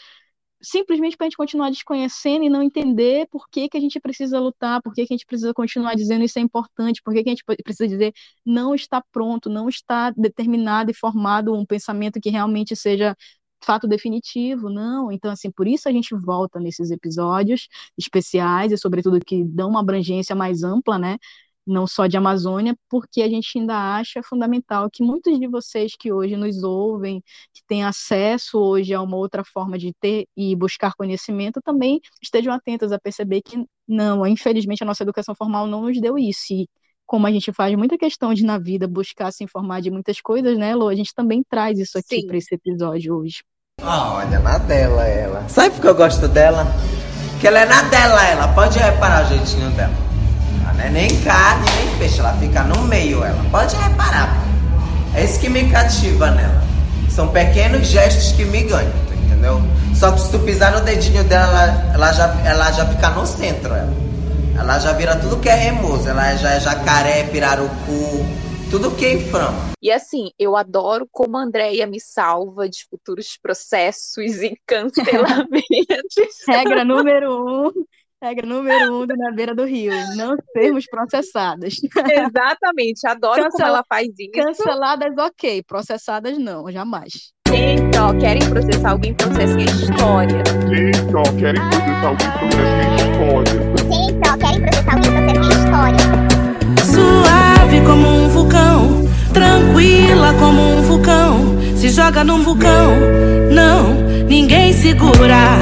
simplesmente para a gente continuar desconhecendo e não entender por que, que a gente precisa lutar, por que, que a gente precisa continuar dizendo isso é importante, por que, que a gente precisa dizer não está pronto, não está determinado e formado um pensamento que realmente seja fato definitivo, não. Então, assim, por isso a gente volta nesses episódios especiais e, sobretudo, que dão uma abrangência mais ampla, né? Não só de Amazônia, porque a gente ainda acha fundamental que muitos de vocês que hoje nos ouvem, que têm acesso hoje a uma outra forma de ter e buscar conhecimento, também estejam atentos a perceber que, não, infelizmente, a nossa educação formal não nos deu isso. E como a gente faz muita questão de, na vida, buscar se informar de muitas coisas, né, Lô? A gente também traz isso aqui para esse episódio hoje. Olha, na dela ela. Sabe por que eu gosto dela? Que ela é na dela ela. Pode reparar o jeitinho dela. Ela não é nem carne, nem peixe. Ela fica no meio ela. Pode reparar. É isso que me cativa nela. São pequenos gestos que me ganham, entendeu? Só que se tu pisar no dedinho dela, ela, ela já, ela já fica no centro, ela. Ela já vira tudo que é remoso. Ela já é jacaré, pirarucu, tudo que é inframa. E assim, eu adoro como a Andrea me salva de futuros processos e cancelamentos. Regra número um. Regra número um do Na Beira do Rio, não sermos processadas. Exatamente, adoro Cancel... como ela faz isso. Canceladas, ok, processadas não, jamais. Gente, ó, querem processar alguém, processem a história. Gente, ó, querem processar alguém, processem a história. Gente, ó, querem processar alguém, processem a história. Suave como um vulcão, tranquila como um vulcão se joga num vulcão. Não, ninguém segura.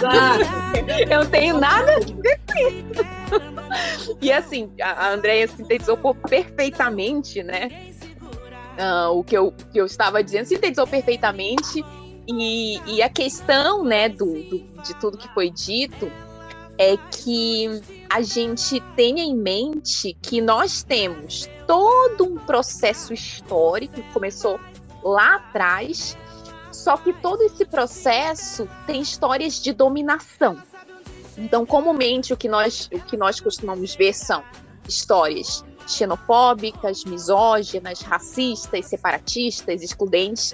Eu tenho nada a ver com isso. E assim, a Andrea sintetizou perfeitamente, né? ah, o que eu, que eu estava dizendo, sintetizou perfeitamente. E, e a questão, né, do, do- de tudo que foi dito é que a gente tenha em mente que nós temos todo um processo histórico que começou lá atrás, só que todo esse processo tem histórias de dominação. Então, comumente, o que nós, o que nós costumamos ver são histórias xenofóbicas, misóginas, racistas, separatistas, excludentes.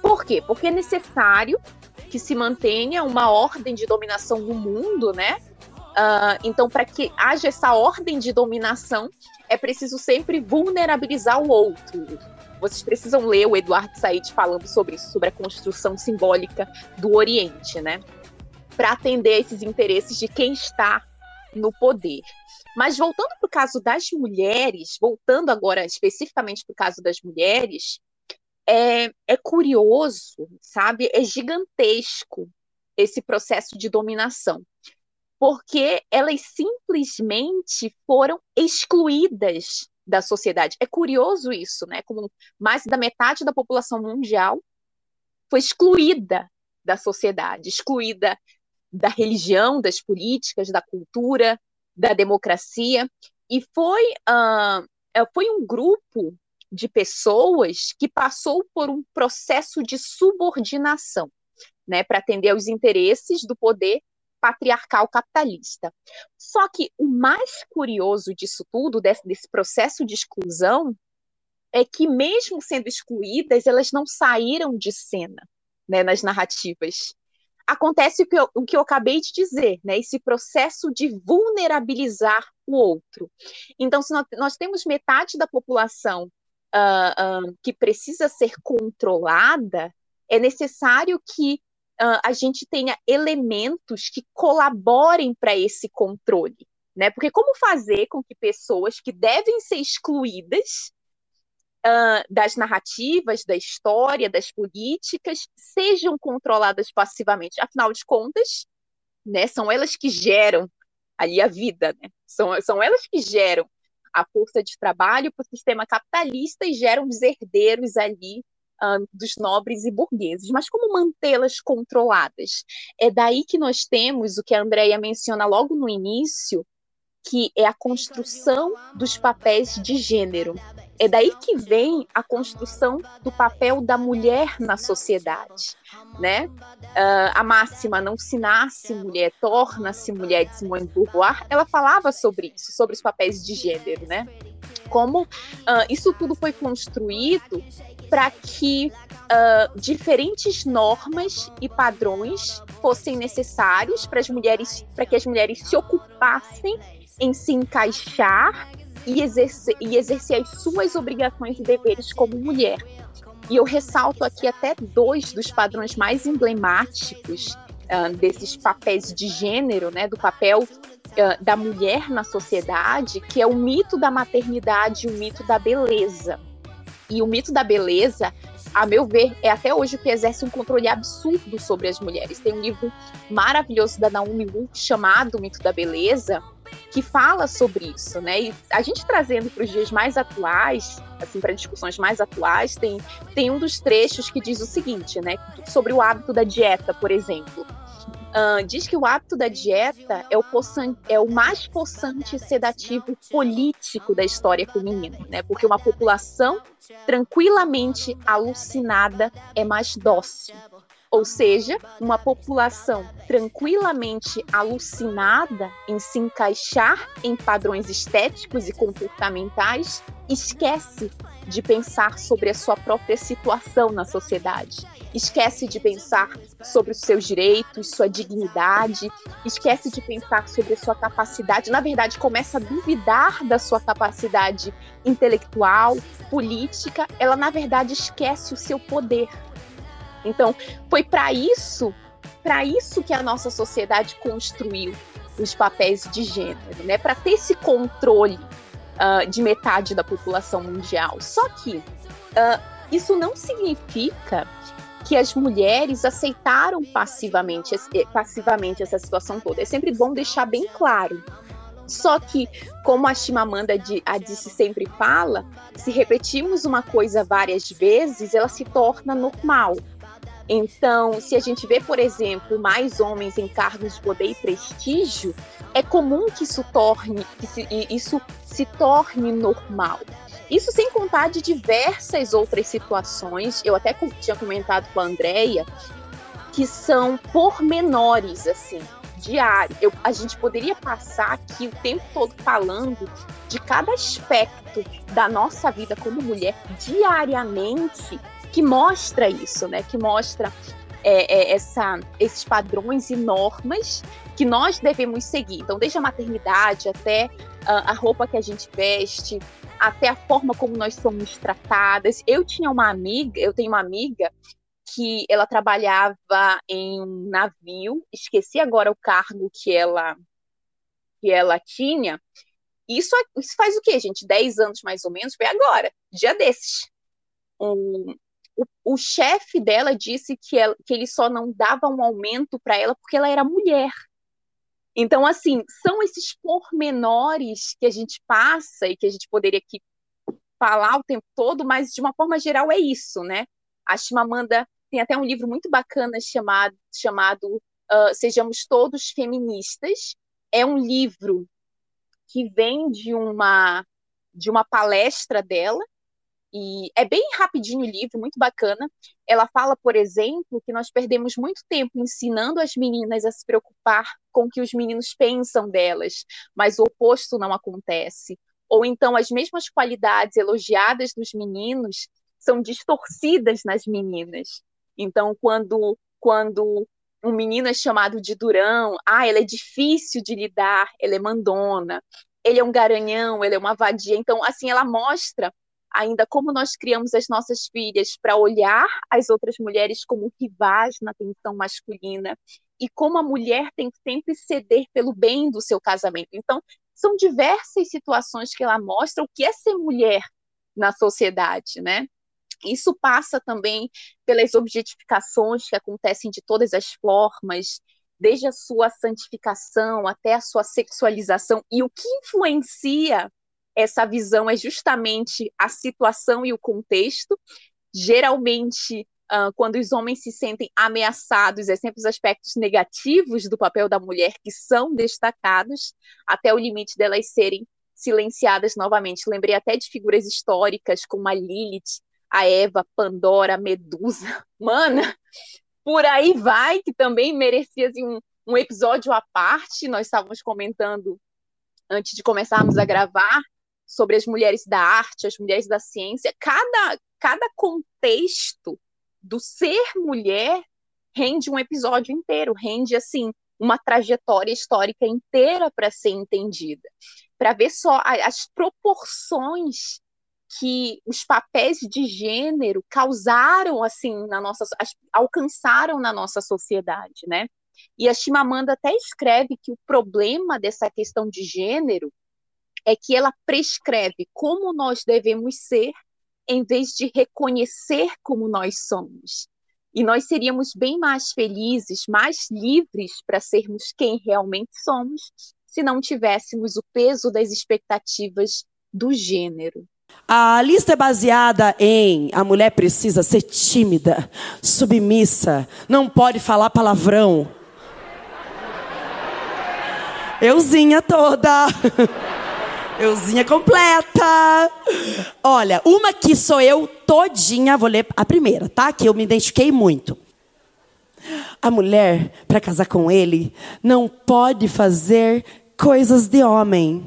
Por quê? Porque é necessário que se mantenha uma ordem de dominação no mundo, né? Ah, então, para que haja essa ordem de dominação, é preciso sempre vulnerabilizar o outro. Vocês precisam ler o Eduardo Said falando sobre isso, sobre a construção simbólica do Oriente, né? Para atender esses interesses de quem está no poder. Mas voltando para o caso das mulheres, voltando agora especificamente para o caso das mulheres, é, é curioso, sabe? É gigantesco esse processo de dominação, porque elas simplesmente foram excluídas da sociedade. É curioso isso, né? Como mais da metade da população mundial foi excluída da sociedade, excluída da religião, das políticas, da cultura, da democracia, e foi, é, foi um grupo de pessoas que passou por um processo de subordinação, né, para atender aos interesses do poder patriarcal capitalista. Só que o mais curioso disso tudo, desse, desse processo de exclusão, é que mesmo sendo excluídas, elas não saíram de cena, né, nas narrativas. Acontece o que, eu, o que eu acabei de dizer, né, esse processo de vulnerabilizar o outro. Então, se nós, nós temos metade da população ah, ah, que precisa ser controlada, é necessário que ah, a gente tenha elementos que colaborem para esse controle. Né? Porque como fazer com que pessoas que devem ser excluídas ah, das narrativas, da história, das políticas, sejam controladas passivamente? Afinal de contas, né, são elas que geram ali a vida, né? são, são elas que geram a força de trabalho para o sistema capitalista e geram os herdeiros ali ah, dos nobres e burgueses. Mas como mantê-las controladas? É daí que nós temos o que a Andrea menciona logo no início, que é a construção dos papéis de gênero. É daí que vem a construção do papel da mulher na sociedade, né? Ah, a máxima não se nasce mulher, torna-se mulher de Simone de Beauvoir, ela falava sobre isso, sobre os papéis de gênero, né? Como ah, isso tudo foi construído para que ah, diferentes normas e padrões fossem necessários para as mulheres, para que as mulheres se ocupassem em se encaixar e exercer, e exercer as suas obrigações e deveres como mulher. E eu ressalto aqui até dois dos padrões mais emblemáticos ah, desses papéis de gênero, né, do papel ah, da mulher na sociedade, que é o mito da maternidade e o mito da beleza. E o mito da beleza, a meu ver, é até hoje o que exerce um controle absurdo sobre as mulheres. Tem um livro maravilhoso da Naomi Wolf chamado O Mito da Beleza, que fala sobre isso, né? E a gente trazendo para os dias mais atuais, assim, para discussões mais atuais, tem, tem um dos trechos que diz o seguinte, né? Sobre o hábito da dieta, por exemplo. Ah, diz que o hábito da dieta é o, é o mais possante sedativo político da história feminina, né? Porque uma população tranquilamente alucinada é mais dócil. Ou seja, uma população tranquilamente alucinada em se encaixar em padrões estéticos e comportamentais esquece de pensar sobre a sua própria situação na sociedade, esquece de pensar sobre os seus direitos, sua dignidade, esquece de pensar sobre a sua capacidade, na verdade, começa a duvidar da sua capacidade intelectual, política, ela na verdade esquece o seu poder. Então, foi para isso, para isso que a nossa sociedade construiu os papéis de gênero, né? Para ter esse controle ah, de metade da população mundial. Só que ah, isso não significa que as mulheres aceitaram passivamente, esse- passivamente essa situação toda. É sempre bom deixar bem claro. Só que, como a Chimamanda Di- Adichie sempre fala, se repetirmos uma coisa várias vezes, ela se torna normal. Então, se a gente vê, por exemplo, mais homens em cargos de poder e prestígio, é comum que isso torne, que se- isso se torne normal. Isso sem contar de diversas outras situações, eu até tinha comentado com a Andrea, que são pormenores, assim, diários. Eu- a gente poderia passar aqui o tempo todo falando de cada aspecto da nossa vida como mulher diariamente que mostra isso, né? Que mostra é, é, essa, esses padrões e normas que nós devemos seguir. Então, desde a maternidade até ah, a roupa que a gente veste, até a forma como nós somos tratadas. Eu tinha uma amiga, eu tenho uma amiga que ela trabalhava em um navio, esqueci agora o cargo que ela que ela tinha. Isso, isso faz o quê, gente? 10 anos mais ou menos, foi agora, dia desses. Um, o, o chefe dela disse que, ela, que ele só não dava um aumento para ela porque ela era mulher. Então, assim, são esses pormenores que a gente passa e que a gente poderia aqui falar o tempo todo, mas de uma forma geral é isso, né? A Chimamanda tem até um livro muito bacana chamado, chamado uh, Sejamos Todos Feministas. É um livro que vem de uma de uma palestra dela e é bem rapidinho o livro, muito bacana. Ela fala, por exemplo, que nós perdemos muito tempo ensinando as meninas a se preocupar com o que os meninos pensam delas, mas o oposto não acontece. Ou então as mesmas qualidades elogiadas dos meninos são distorcidas nas meninas. Então, quando quando um menino é chamado de durão, ah, ela é difícil de lidar, ela é mandona, ele é um garanhão, ele é uma vadia. Então, assim, ela mostra ainda como nós criamos as nossas filhas para olhar as outras mulheres como rivais na tensão masculina e como a mulher tem que sempre ceder pelo bem do seu casamento. Então, são diversas situações que ela mostra o que é ser mulher na sociedade, né? Isso passa também pelas objetificações que acontecem de todas as formas, desde a sua santificação até a sua sexualização. E o que influencia essa visão é justamente a situação e o contexto. Geralmente, uh, quando os homens se sentem ameaçados, é sempre os aspectos negativos do papel da mulher que são destacados, até o limite delas serem silenciadas novamente. Lembrei até de figuras históricas como a Lilith, a Eva, Pandora, Medusa. Mana, por aí vai, que também merecia assim, um, um episódio à parte. Nós estávamos comentando antes de começarmos a gravar sobre as mulheres da arte, as mulheres da ciência. Cada, cada contexto do ser mulher rende um episódio inteiro, rende assim uma trajetória histórica inteira para ser entendida, para ver só as proporções que os papéis de gênero causaram assim na nossa alcançaram na nossa sociedade, né? E a Chimamanda até escreve que o problema dessa questão de gênero é que ela prescreve como nós devemos ser em vez de reconhecer como nós somos. E nós seríamos bem mais felizes, mais livres para sermos quem realmente somos, se não tivéssemos o peso das expectativas do gênero. A lista é baseada em a mulher precisa ser tímida, submissa, não pode falar palavrão. Euzinha toda. Euzinha completa. Olha, uma que sou eu todinha, vou ler a primeira, tá? Que eu me identifiquei muito. A mulher, para casar com ele, não pode fazer coisas de homem.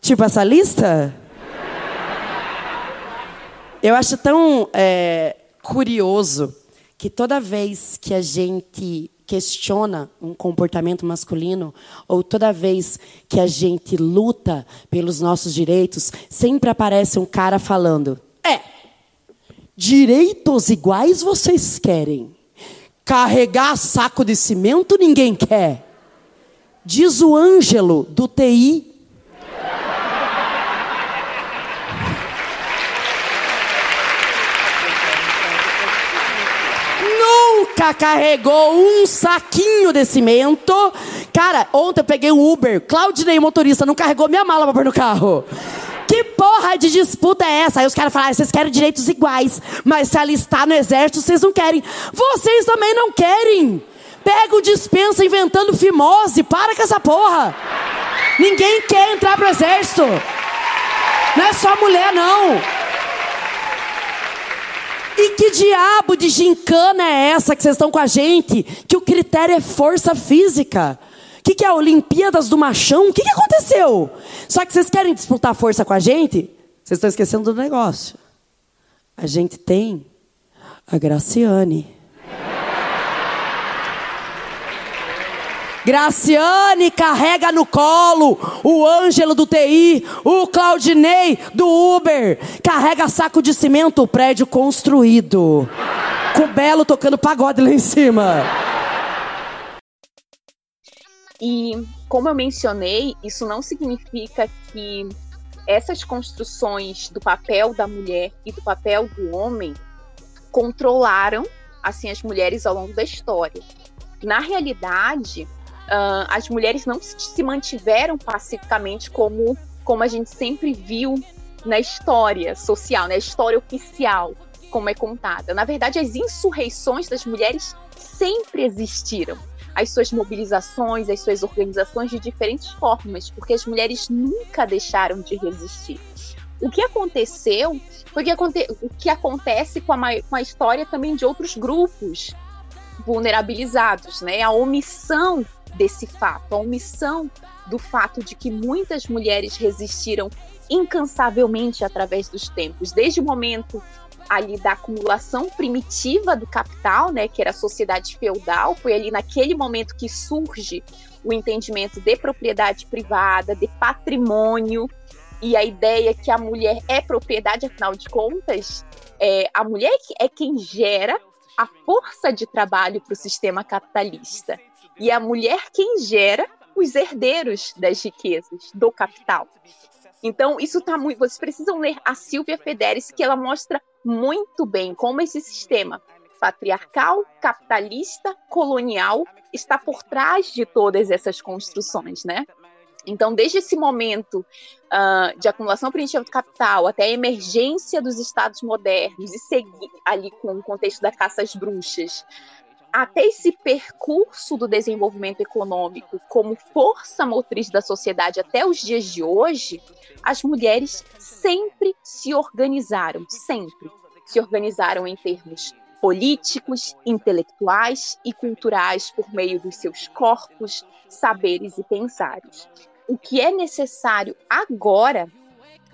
Tipo essa lista? Eu acho tão é, curioso que toda vez que a gente questiona um comportamento masculino, ou toda vez que a gente luta pelos nossos direitos, sempre aparece um cara falando: É, direitos iguais vocês querem. Carregar saco de cimento ninguém quer. Diz o Ângelo do TI. Carregou um saquinho de cimento. Cara, ontem eu peguei um Uber, Claudinei, motorista, não carregou minha mala pra pôr no carro. Que porra de disputa é essa? Aí os caras falam, ah, vocês querem direitos iguais, mas se alistar no exército, vocês não querem. Vocês também não querem. Pega o dispensa inventando fimose, para com essa porra. Ninguém quer entrar pro exército. Não é só mulher, não. E que diabo de gincana é essa que vocês estão com a gente? Que o critério é força física. O que, que é Olimpíadas do Machão? O que, que aconteceu? Só que vocês querem disputar força com a gente? Vocês estão esquecendo do negócio. A gente tem a Graciane. Graciane carrega no colo o Ângelo do TI, o Claudinei do Uber, carrega saco de cimento, o prédio construído. Com o Belo tocando pagode lá em cima. E como eu mencionei, isso não significa que essas construções do papel da mulher e do papel do homem controlaram assim as mulheres ao longo da história. Na realidade, uh, as mulheres não se mantiveram pacificamente como, como a gente sempre viu na história social, na história oficial, como é contada. Na verdade, as insurreições das mulheres sempre existiram as suas mobilizações, as suas organizações de diferentes formas, porque as mulheres nunca deixaram de resistir. O que aconteceu foi que aconte o que acontece com a, com a história também de outros grupos vulnerabilizados, né? A omissão desse fato, a omissão do fato de que muitas mulheres resistiram incansavelmente através dos tempos, desde o momento ali da acumulação primitiva do capital, né, que era a sociedade feudal, foi ali naquele momento que surge o entendimento de propriedade privada, de patrimônio e a ideia que a mulher é propriedade, afinal de contas, é, a mulher é quem gera a força de trabalho para o sistema capitalista e a mulher quem gera os herdeiros das riquezas do capital. Então, isso tá muito. Vocês precisam ler a Silvia Federes, que ela mostra muito bem como esse sistema patriarcal, capitalista, colonial está por trás de todas essas construções, né? Então, desde esse momento uh, de acumulação primitiva do capital até a emergência dos estados modernos e seguir ali com o contexto da caça às bruxas, até esse percurso do desenvolvimento econômico como força motriz da sociedade até os dias de hoje, as mulheres sempre se organizaram, sempre se organizaram em termos políticos, intelectuais e culturais por meio dos seus corpos, saberes e pensares. O que é necessário agora,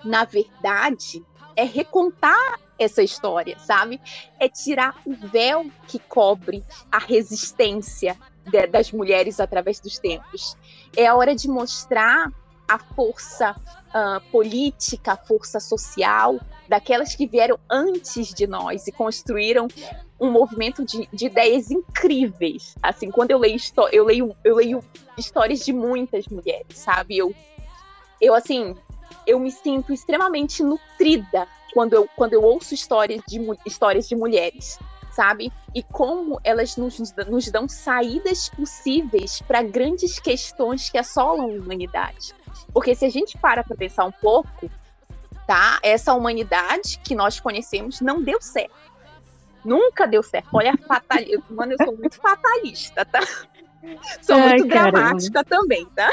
na verdade, é recontar essa história, sabe? É tirar o véu que cobre a resistência de, das mulheres através dos tempos. É a hora de mostrar a força uh, política, a força social daquelas que vieram antes de nós e construíram um movimento de, de ideias incríveis. Assim, quando eu leio, eu leio, eu leio histórias de muitas mulheres, sabe? Eu, eu assim, eu me sinto extremamente nutrida quando eu, quando eu ouço histórias de, histórias de mulheres, sabe? E como elas nos, nos dão saídas possíveis para grandes questões que assolam a humanidade. Porque se a gente para para pensar um pouco, tá? Essa humanidade que nós conhecemos não deu certo. Nunca deu certo. Olha a fatalista. Mano, eu sou muito fatalista, tá? Sou Ai, muito caramba. dramática também, tá?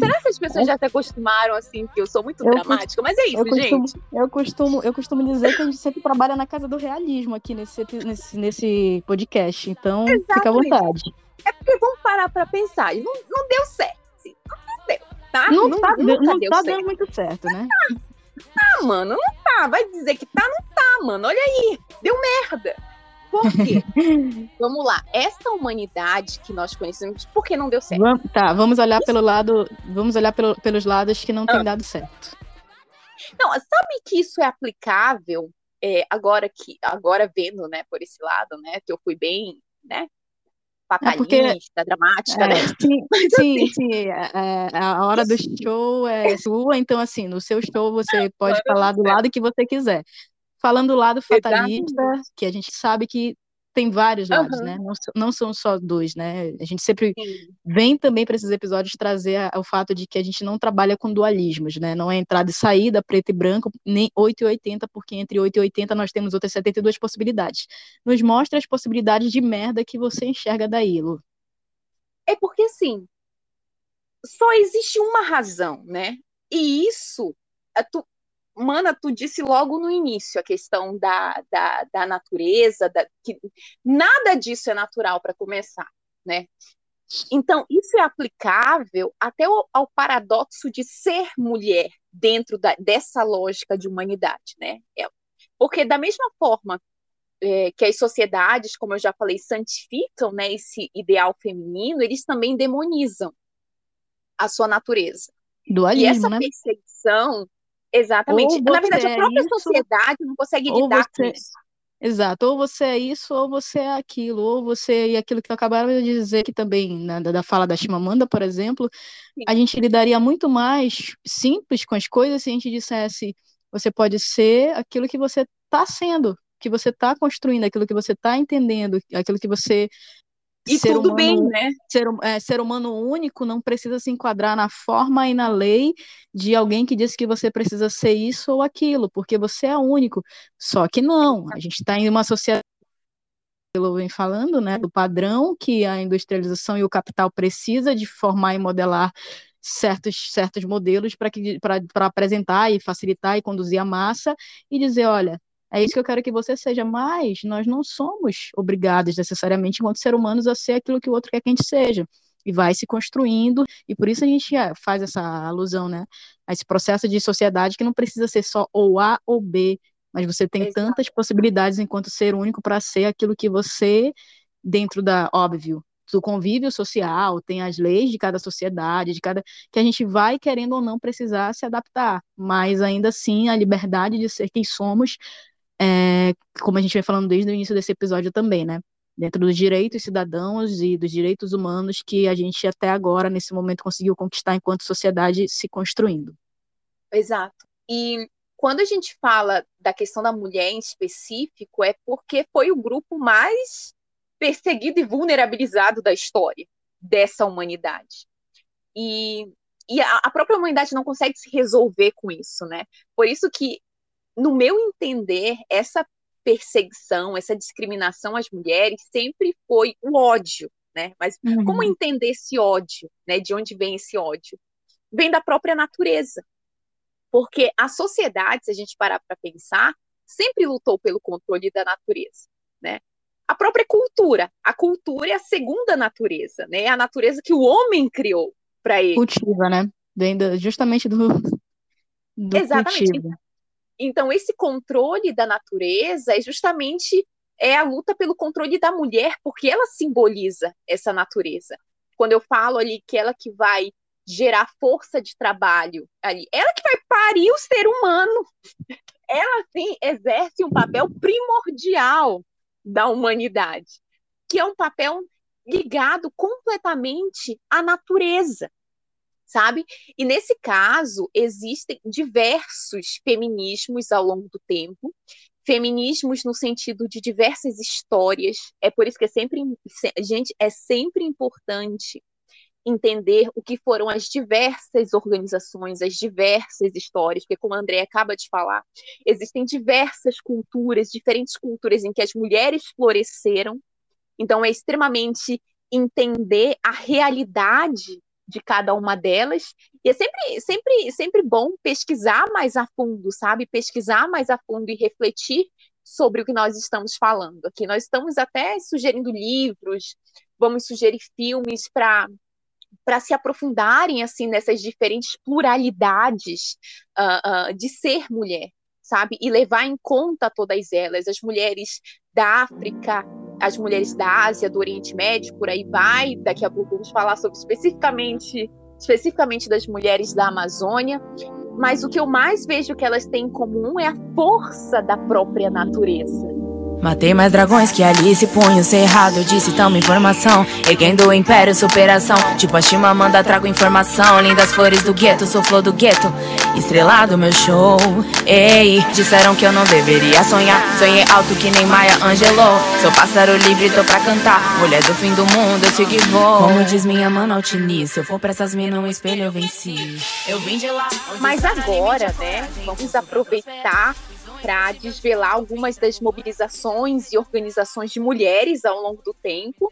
Será que as pessoas já se acostumaram assim, que eu sou muito Eu dramática? Mas é isso, Eu costumo, gente. eu, costumo, eu costumo dizer que a gente sempre trabalha na casa do realismo aqui nesse, nesse, nesse podcast. Então, fica à vontade. É porque vamos parar pra pensar. Não, não deu certo. assim. Não, não deu, tá? Não, Nu- tá, nunca não deu tá dando muito certo, né? Tá, mano, não tá. Vai dizer que tá, não tá, mano. Olha aí. Deu merda. Por quê? Vamos lá. Essa humanidade que nós conhecemos, por que não deu certo? Vamos, tá, vamos olhar pelo lado. Vamos olhar pelo- pelos lados que não tem Ah. dado certo. Não, sabe que isso é aplicável é, agora que agora vendo, né, por esse lado, né, que eu fui bem, né, porque- fatalista, dramática, né? É, sim, Mas, sim, sim. é, é, a hora do show é sua, então, assim, no seu show você pode falar do lado que você quiser. Falando do lado fatalista, que a gente sabe que tem vários lados, Aham. né? Não, são só dois, né? A gente sempre Sim. vem também para esses episódios trazer a- o fato de que a gente não trabalha com dualismos, né? Não é entrada e saída, preto e branco, nem 8 e 80, porque entre 8 e 80 nós temos outras 72 possibilidades. Nos mostra as possibilidades de merda que você enxerga daí, Lu. É porque assim, só existe uma razão, né? E isso, tu, Mana, tu disse logo no início a questão da, da, da natureza, da, que nada disso é natural para começar, né? Então, isso é aplicável até ao, ao paradoxo de ser mulher dentro da, dessa lógica de humanidade, né? É, porque da mesma forma é, que as sociedades, como eu já falei, santificam né, esse ideal feminino, eles também demonizam a sua natureza. E Dualismo, essa né? perseguição, exatamente, Ou na verdade, você a é própria isso, sociedade não consegue lidar com você- isso. Exato, ou você é isso, ou você é aquilo, ou você é aquilo que eu acabaram de dizer que também, na, da da fala da Chimamanda, por exemplo, Sim. a gente lidaria muito mais simples com as coisas se a gente dissesse, você pode ser aquilo que você está sendo, que você está construindo, aquilo que você está entendendo, aquilo que você E ser tudo bem, humano- né? ser, hum- é, ser humano único não precisa se enquadrar na forma e na lei de alguém que disse que você precisa ser isso ou aquilo, porque você é único. Só que não, a gente está em uma sociedade, eu venho falando, né, do padrão que a industrialização e o capital precisa de formar e modelar certos, certos modelos para para apresentar e facilitar e conduzir a massa e dizer, olha, é isso que eu quero que você seja, mas nós não somos obrigados necessariamente, enquanto ser humanos, a ser aquilo que o outro quer que a gente seja. E vai se construindo, e por isso a gente ah, faz essa alusão, né? A esse processo de sociedade que não precisa ser só ou A ou B, mas você tem Exato. tantas possibilidades enquanto ser único para ser aquilo que você, dentro da, óbvio, do convívio social, tem as leis de cada sociedade, de cada que a gente vai querendo ou não precisar se adaptar, mas ainda assim a liberdade de ser quem somos é, como a gente vem falando desde o início desse episódio também, né? Dentro dos direitos cidadãos e dos direitos humanos que a gente até agora, nesse momento, conseguiu conquistar enquanto sociedade se construindo. Exato. E quando a gente fala da questão da mulher em específico, é porque foi o grupo mais perseguido e vulnerabilizado da história dessa humanidade. E, e a, a própria humanidade não consegue se resolver com isso, né? Por isso que, no meu entender, essa perseguição, essa discriminação às mulheres sempre foi o ódio, né? Mas como entender esse ódio, né? De onde vem esse ódio? Vem da própria natureza. Porque a sociedade, se a gente parar para pensar, sempre lutou pelo controle da natureza, né? A própria cultura, a cultura é a segunda natureza, né? É a natureza que o homem criou para ele. Cultiva, né? Vem justamente do, do Exatamente. cultivo. Então, esse controle da natureza é justamente é a luta pelo controle da mulher, porque ela simboliza essa natureza. Quando eu falo ali que ela que vai gerar força de trabalho ali, ela que vai parir o ser humano. Ela sim exerce um papel primordial da humanidade, que é um papel ligado completamente à natureza sabe? E nesse caso, existem diversos feminismos ao longo do tempo, feminismos no sentido de diversas histórias. É por isso que é sempre, gente, é sempre importante entender o que foram as diversas organizações, as diversas histórias, porque como a André acaba de falar, existem diversas culturas, diferentes culturas em que as mulheres floresceram. Então é extremamente entender a realidade de cada uma delas. E é sempre, sempre, sempre bom pesquisar mais a fundo, sabe? Pesquisar mais a fundo e refletir sobre o que nós estamos falando aqui. Nós estamos até sugerindo livros, vamos sugerir filmes para para se aprofundarem assim nessas diferentes pluralidades uh, uh, de ser mulher, sabe? E levar em conta todas elas, as mulheres da África, as mulheres da Ásia, do Oriente Médio, por aí vai. Daqui a pouco vamos falar sobre especificamente, especificamente das mulheres da Amazônia. Mas o que eu mais vejo que elas têm em comum é a força da própria natureza. Matei mais dragões que Alice, punho cerrado, disse tamo informação. Erguendo o império, superação. Tipo a Chimamanda, trago informação. Lindas flores do gueto, sou flor do gueto. Estrelado meu show, ei. Disseram que eu não deveria sonhar. Sonhei alto que nem Maya Angelou. Sou pássaro livre, tô pra cantar. Mulher do fim do mundo, eu sigo e vou. Como diz minha mano Altini, se eu for pra essas minas, um espelho eu venci. Eu vim de lá. Mas agora, né, vamos aproveitar para desvelar algumas das mobilizações e organizações de mulheres ao longo do tempo.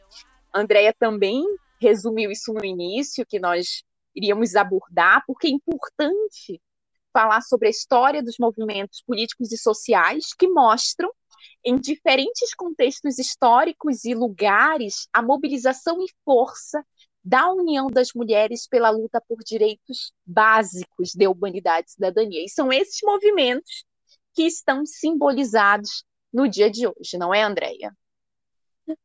A Andrea também resumiu isso no início, que nós iríamos abordar, porque é importante falar sobre a história dos movimentos políticos e sociais que mostram, em diferentes contextos históricos e lugares, a mobilização e força da união das mulheres pela luta por direitos básicos de humanidade e cidadania. E são esses movimentos que estão simbolizados no dia de hoje, não é, Andréia?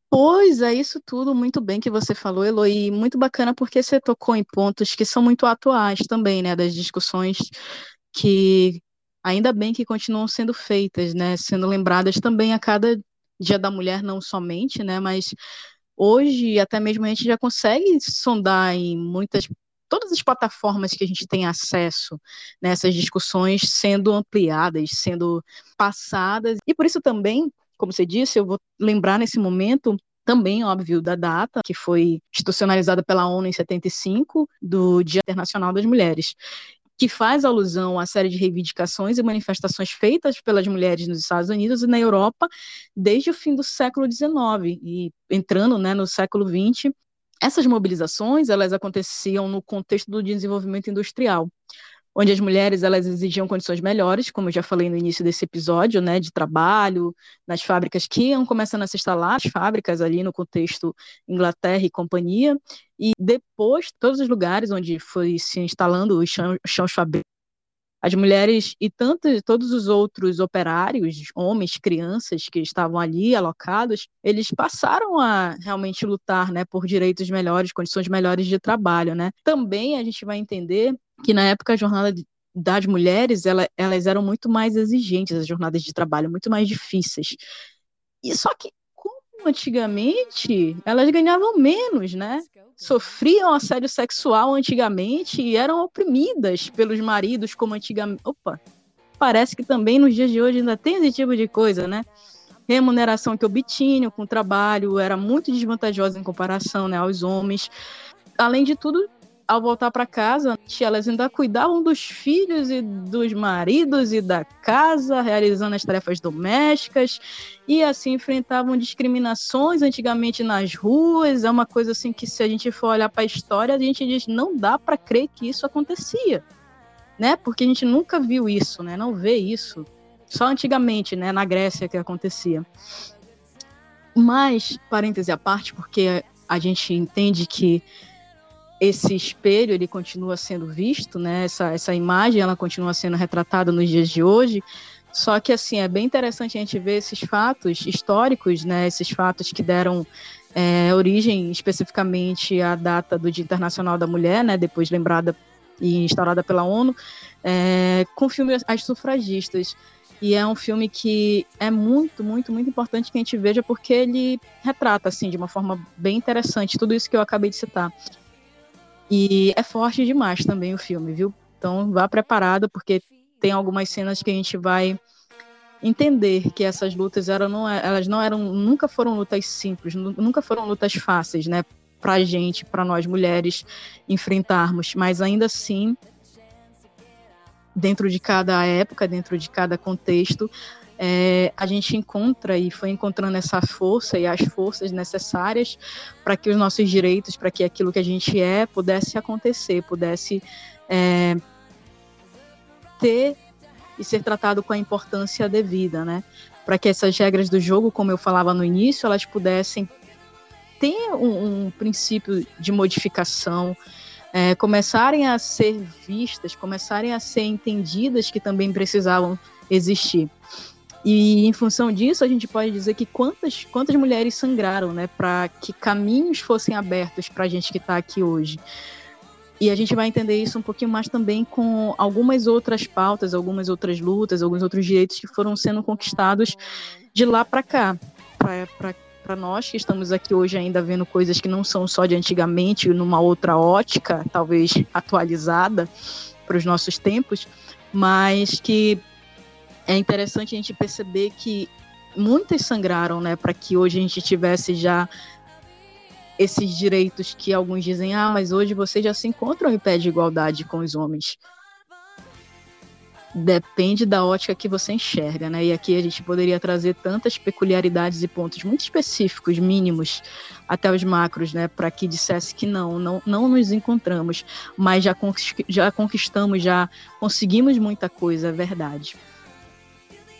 Pois é, isso tudo muito bem que você falou, Eloy, muito bacana porque você tocou em pontos que são muito atuais também, né, das discussões que ainda bem que continuam sendo feitas, né, sendo lembradas também a cada Dia da Mulher, não somente, né, mas hoje até mesmo a gente já consegue sondar em muitas todas as plataformas que a gente tem acesso nessas discussões sendo ampliadas, sendo passadas, e por isso também como você disse, eu vou lembrar nesse momento também, óbvio, da data que foi institucionalizada pela ONU em 75, do Dia Internacional das Mulheres, que faz alusão à série de reivindicações e manifestações feitas pelas mulheres nos Estados Unidos e na Europa desde o fim do século XIX e entrando né, no século XX. Essas mobilizações elas aconteciam no contexto do desenvolvimento industrial, onde as mulheres elas exigiam condições melhores, como eu já falei no início desse episódio, né, de trabalho, nas fábricas que iam começando a se instalar, as fábricas ali no contexto Inglaterra e companhia, e depois todos os lugares onde foi se instalando os chão- chãos fabricos, as mulheres e tanto, todos os outros operários, homens, crianças que estavam ali alocados, eles passaram a realmente lutar, né, por direitos melhores, condições melhores de trabalho, né. Também a gente vai entender que na época a jornada de- das mulheres, ela, elas eram muito mais exigentes, as jornadas de trabalho, muito mais difíceis. E só que, antigamente, elas ganhavam menos, né? Sofriam assédio sexual antigamente e eram oprimidas pelos maridos, como antigamente. Opa! Parece que também nos dias de hoje ainda tem esse tipo de coisa, né? Remuneração que obtinham com o trabalho era muito desvantajosa em comparação né, aos homens. Além de tudo, ao voltar para casa, elas ainda cuidavam dos filhos e dos maridos e da casa, realizando as tarefas domésticas e assim enfrentavam discriminações antigamente nas ruas. É uma coisa assim que se a gente for olhar para a história, a gente diz não dá para crer que isso acontecia, né? Porque a gente nunca viu isso, né? Não vê isso. Só antigamente, né, na Grécia que acontecia. Mas, parêntese à parte, porque a gente entende que esse espelho ele continua sendo visto, né? Essa, essa imagem ela continua sendo retratada nos dias de hoje. Só que assim é bem interessante a gente ver esses fatos históricos, né? Esses fatos que deram é, origem especificamente à data do Dia Internacional da Mulher, né? Depois lembrada e instaurada pela ONU, é, com o filme As Sufragistas. E é um filme que é muito, muito, muito importante que a gente veja porque ele retrata assim de uma forma bem interessante tudo isso que eu acabei de citar. E é forte demais também o filme, viu? Então vá preparada, porque tem algumas cenas que a gente vai entender que essas lutas eram, não, elas não eram, nunca foram lutas simples, nu- nunca foram lutas fáceis, né? Pra gente, pra nós mulheres enfrentarmos, mas ainda assim, dentro de cada época, dentro de cada contexto, é, a gente encontra e foi encontrando essa força e as forças necessárias para que os nossos direitos, para que aquilo que a gente é pudesse acontecer, pudesse é, ter e ser tratado com a importância devida, né? Para que essas regras do jogo, como eu falava no início, elas pudessem ter um, um princípio de modificação, é, começarem a ser vistas, começarem a ser entendidas que também precisavam existir. E em função disso, a gente pode dizer que quantas, quantas mulheres sangraram, né, para que caminhos fossem abertos para a gente que está aqui hoje. E a gente vai entender isso um pouquinho mais também com algumas outras pautas, algumas outras lutas, alguns outros direitos que foram sendo conquistados de lá para cá, para nós que estamos aqui hoje ainda vendo coisas que não são só de antigamente, numa outra ótica, talvez atualizada para os nossos tempos, mas que é interessante a gente perceber que muitas sangraram, né, para que hoje a gente tivesse já esses direitos que alguns dizem, ah, mas hoje vocês já se encontram em pé de igualdade com os homens. Depende da ótica que você enxerga, né? E aqui a gente poderia trazer tantas peculiaridades e pontos muito específicos, mínimos, até os macros, né? Para que dissesse que não, não, não nos encontramos, mas já, já conquistamos, já conseguimos muita coisa, é verdade.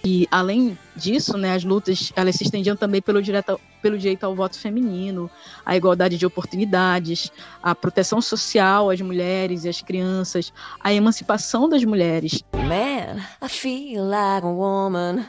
E além disso, né, as lutas elas se estendiam também pelo direito, pelo direito ao voto feminino, a igualdade de oportunidades, a proteção social às mulheres e às crianças, a emancipação das mulheres. Man, I feel like a woman.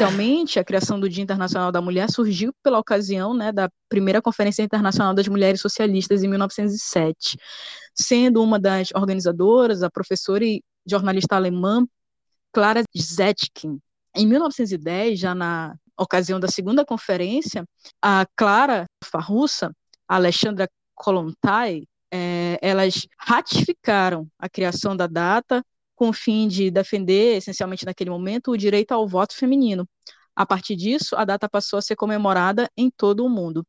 Inicialmente, a criação do Dia Internacional da Mulher surgiu pela ocasião né, da primeira Conferência Internacional das Mulheres Socialistas em 1907, sendo uma das organizadoras a professora e jornalista alemã Clara Zetkin. Em 1910, já na ocasião da segunda conferência, a Clara Farrussa, a Alexandra Kolontai, é, elas ratificaram a criação da data com o fim de defender, essencialmente naquele momento, o direito ao voto feminino. A partir disso, a data passou a ser comemorada em todo o mundo.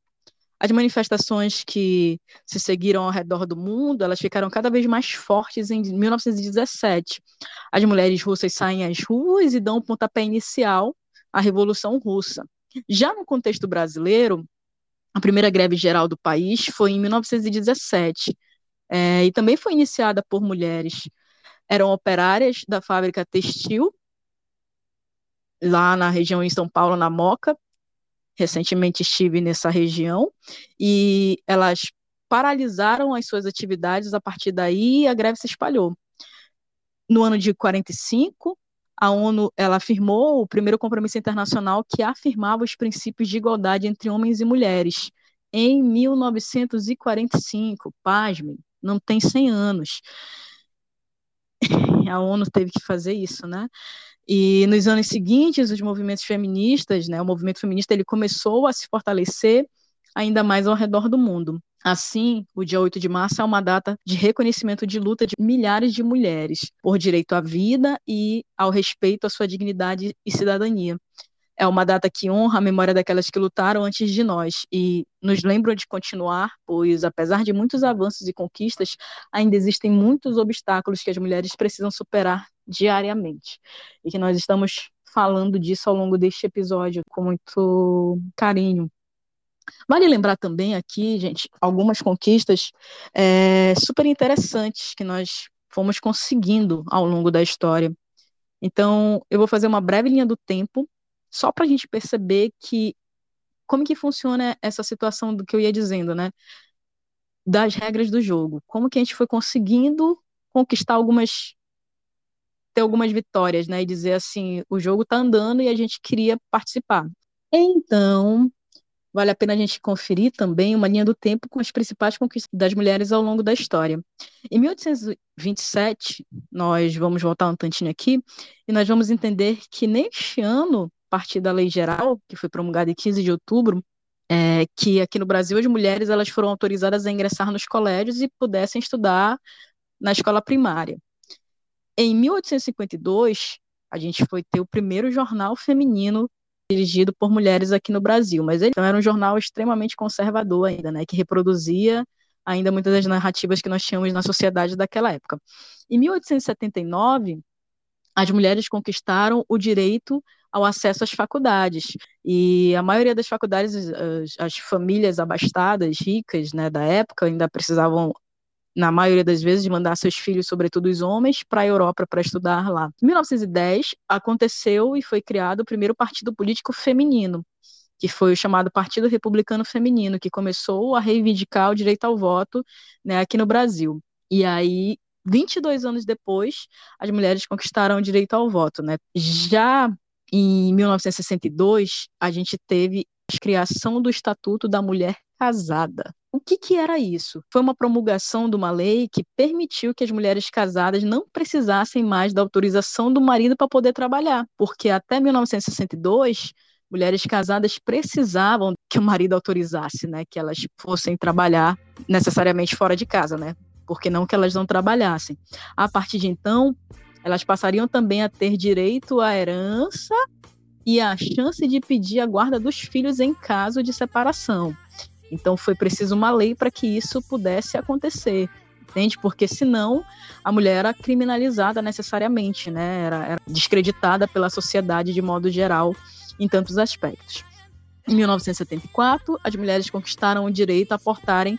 As manifestações que se seguiram ao redor do mundo, elas ficaram cada vez mais fortes em 1917. As mulheres russas saem às ruas e dão o pontapé inicial à Revolução Russa. Já no contexto brasileiro, a primeira greve geral do país foi em 1917, é, e também foi iniciada por mulheres eram operárias da fábrica textil, lá na região em São Paulo, na Moca. Recentemente estive nessa região e elas paralisaram as suas atividades a partir daí a greve se espalhou. No ano de 45, a ONU ela afirmou o primeiro compromisso internacional que afirmava os princípios de igualdade entre homens e mulheres. Em 1945, pasmem, não tem 100 anos a ONU teve que fazer isso, né? E nos anos seguintes, os movimentos feministas, né, o movimento feminista, ele começou a se fortalecer ainda mais ao redor do mundo. Assim, o dia 8 de março é uma data de reconhecimento de luta de milhares de mulheres por direito à vida e ao respeito à sua dignidade e cidadania é uma data que honra a memória daquelas que lutaram antes de nós e nos lembram de continuar, pois, apesar de muitos avanços e conquistas, ainda existem muitos obstáculos que as mulheres precisam superar diariamente. E que nós estamos falando disso ao longo deste episódio com muito carinho. Vale lembrar também aqui, gente, algumas conquistas é, super interessantes que nós fomos conseguindo ao longo da história. Então, eu vou fazer uma breve linha do tempo só para a gente perceber que como que funciona essa situação do que eu ia dizendo, né? Das regras do jogo. Como que a gente foi conseguindo conquistar algumas ter algumas vitórias, né? E dizer assim, o jogo tá andando e a gente queria participar. Então, vale a pena a gente conferir também uma linha do tempo com as principais conquistas das mulheres ao longo da história. Em 1827, nós vamos voltar um tantinho aqui, e nós vamos entender que neste ano partir da lei geral, que foi promulgada em 15 de outubro, é, que aqui no Brasil as mulheres elas foram autorizadas a ingressar nos colégios e pudessem estudar na escola primária. Em 1852, a gente foi ter o primeiro jornal feminino dirigido por mulheres aqui no Brasil, mas ele era um jornal extremamente conservador ainda, né, que reproduzia ainda muitas das narrativas que nós tínhamos na sociedade daquela época. Em 1879, as mulheres conquistaram o direito ao acesso às faculdades. E a maioria das faculdades, as, as famílias abastadas, ricas, né, da época, ainda precisavam na maioria das vezes, mandar seus filhos, sobretudo os homens, para a Europa para estudar lá. Em 1910, aconteceu e foi criado o primeiro partido político feminino, que foi o chamado Partido Republicano Feminino, que começou a reivindicar o direito ao voto né, aqui no Brasil. E aí, 22 anos depois, as mulheres conquistaram o direito ao voto. Né? Já em 1962, a gente teve a criação do Estatuto da Mulher Casada. O que, que era isso? Foi uma promulgação de uma lei que permitiu que as mulheres casadas não precisassem mais da autorização do marido para poder trabalhar, porque até 1962 mulheres casadas precisavam que o marido autorizasse, né, que elas fossem trabalhar necessariamente fora de casa, né, porque não que elas não trabalhassem. A partir de então, elas passariam também a ter direito à herança e a chance de pedir a guarda dos filhos em caso de separação. Então foi preciso uma lei para que isso pudesse acontecer, entende? Porque senão a mulher era criminalizada necessariamente, né? Era, era descreditada pela sociedade de modo geral em tantos aspectos. Em 1974, as mulheres conquistaram o direito a portarem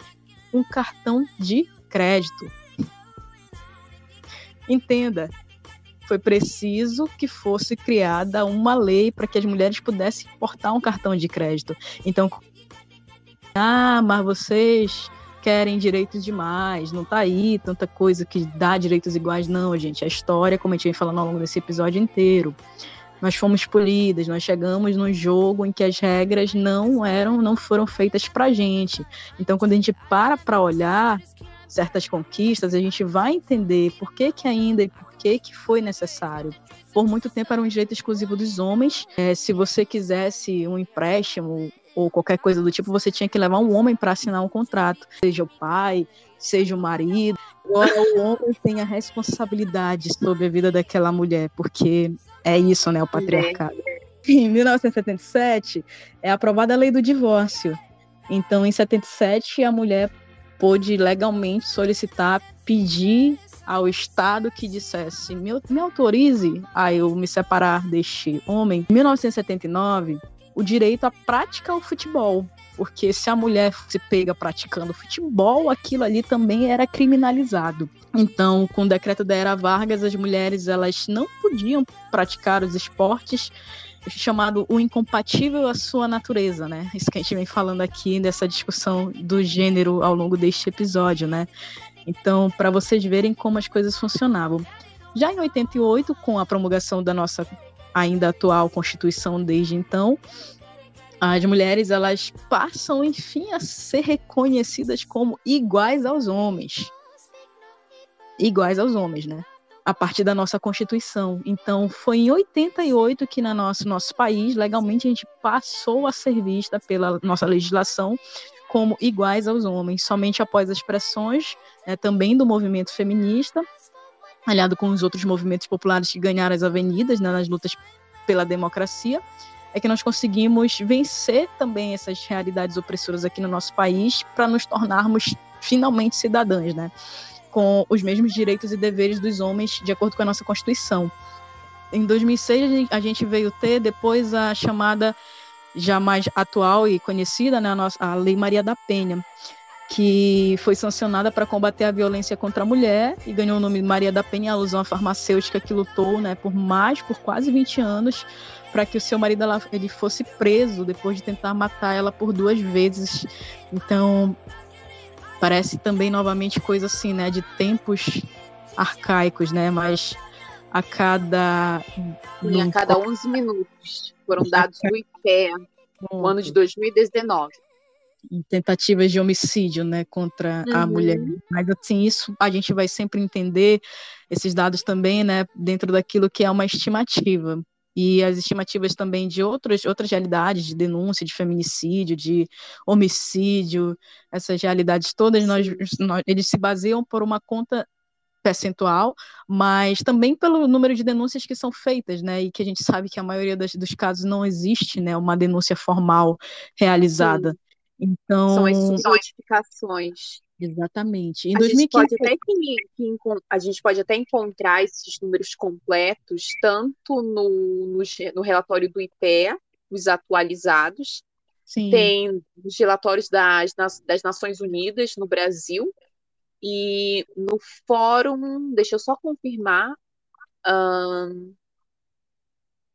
um cartão de crédito. Entenda, foi preciso que fosse criada uma lei para que as mulheres pudessem portar um cartão de crédito. Então, ah, mas vocês querem direitos demais, não tá aí tanta coisa que dá direitos iguais, não, gente. A história, como a gente vem falando ao longo desse episódio inteiro, nós fomos polidas, nós chegamos num jogo em que as regras não eram, não foram feitas pra gente. Então, quando a gente para para olhar certas conquistas, a gente vai entender por que que ainda e por que que foi necessário. Por muito tempo era um direito exclusivo dos homens. É, se você quisesse um empréstimo ou qualquer coisa do tipo, você tinha que levar um homem para assinar um contrato, seja o pai, seja o marido. Agora o homem tem a responsabilidade sobre a vida daquela mulher, porque é isso, né, o patriarcado. Em 1977 é aprovada a lei do divórcio. Então, em 77 a mulher pôde legalmente solicitar, pedir ao Estado que dissesse me, me autorize a eu me separar deste homem. Em 1979 o direito a praticar o futebol. Porque se a mulher se pega praticando futebol, aquilo ali também era criminalizado. Então, com o decreto da Era Vargas, as mulheres elas não podiam praticar os esportes chamado o incompatível à sua natureza, né? Isso que a gente vem falando aqui nessa discussão do gênero ao longo deste episódio, né? Então, para vocês verem como as coisas funcionavam. Já em 88, com a promulgação da nossa ainda atual Constituição desde então, as mulheres elas passam, enfim, a ser reconhecidas como iguais aos homens. Iguais aos homens, né? A partir da nossa Constituição. Então, foi em 88 que no nosso, nosso país, legalmente, a gente passou a ser vista pela nossa legislação como iguais aos homens, somente após as pressões né, também do movimento feminista aliado com os outros movimentos populares que ganharam as avenidas né, nas lutas pela democracia, é que nós conseguimos vencer também essas realidades opressoras aqui no nosso país para nos tornarmos finalmente cidadãs, né? Com os mesmos direitos e deveres dos homens, de acordo com a nossa Constituição. Em 2006, a gente veio ter depois a chamada, já mais atual e conhecida, né, a, nossa, a Lei Maria da Penha, que foi sancionada para combater a violência contra a mulher e ganhou o nome Maria da Penha, alusão à farmacêutica que lutou né, por mais, por quase 20 anos, para que o seu marido ela, ele fosse preso depois de tentar matar ela por duas vezes. Então, parece também novamente coisa assim, né, de tempos arcaicos, né, mas a cada... Sim, a cada 11 minutos foram dados do IPEA no ano de 2019 tentativas de homicídio, né, contra uhum. a mulher. Mas assim, isso a gente vai sempre entender esses dados também, né, dentro daquilo que é uma estimativa. E as estimativas também de outras, outras realidades, de denúncia, de feminicídio, de homicídio, essas realidades todas, nós, nós, eles se baseiam por uma conta percentual, mas também pelo número de denúncias que são feitas, né, e que a gente sabe que a maioria das, dos casos não existe, né, uma denúncia formal realizada. Sim. Então, são as notificações. Exatamente. Em a, 2015... gente pode até que, a gente pode até encontrar esses números completos, tanto no, no, no relatório do IPEA, os atualizados, Sim. tem os relatórios das, das Nações Unidas no Brasil, e no fórum, deixa eu só confirmar, um,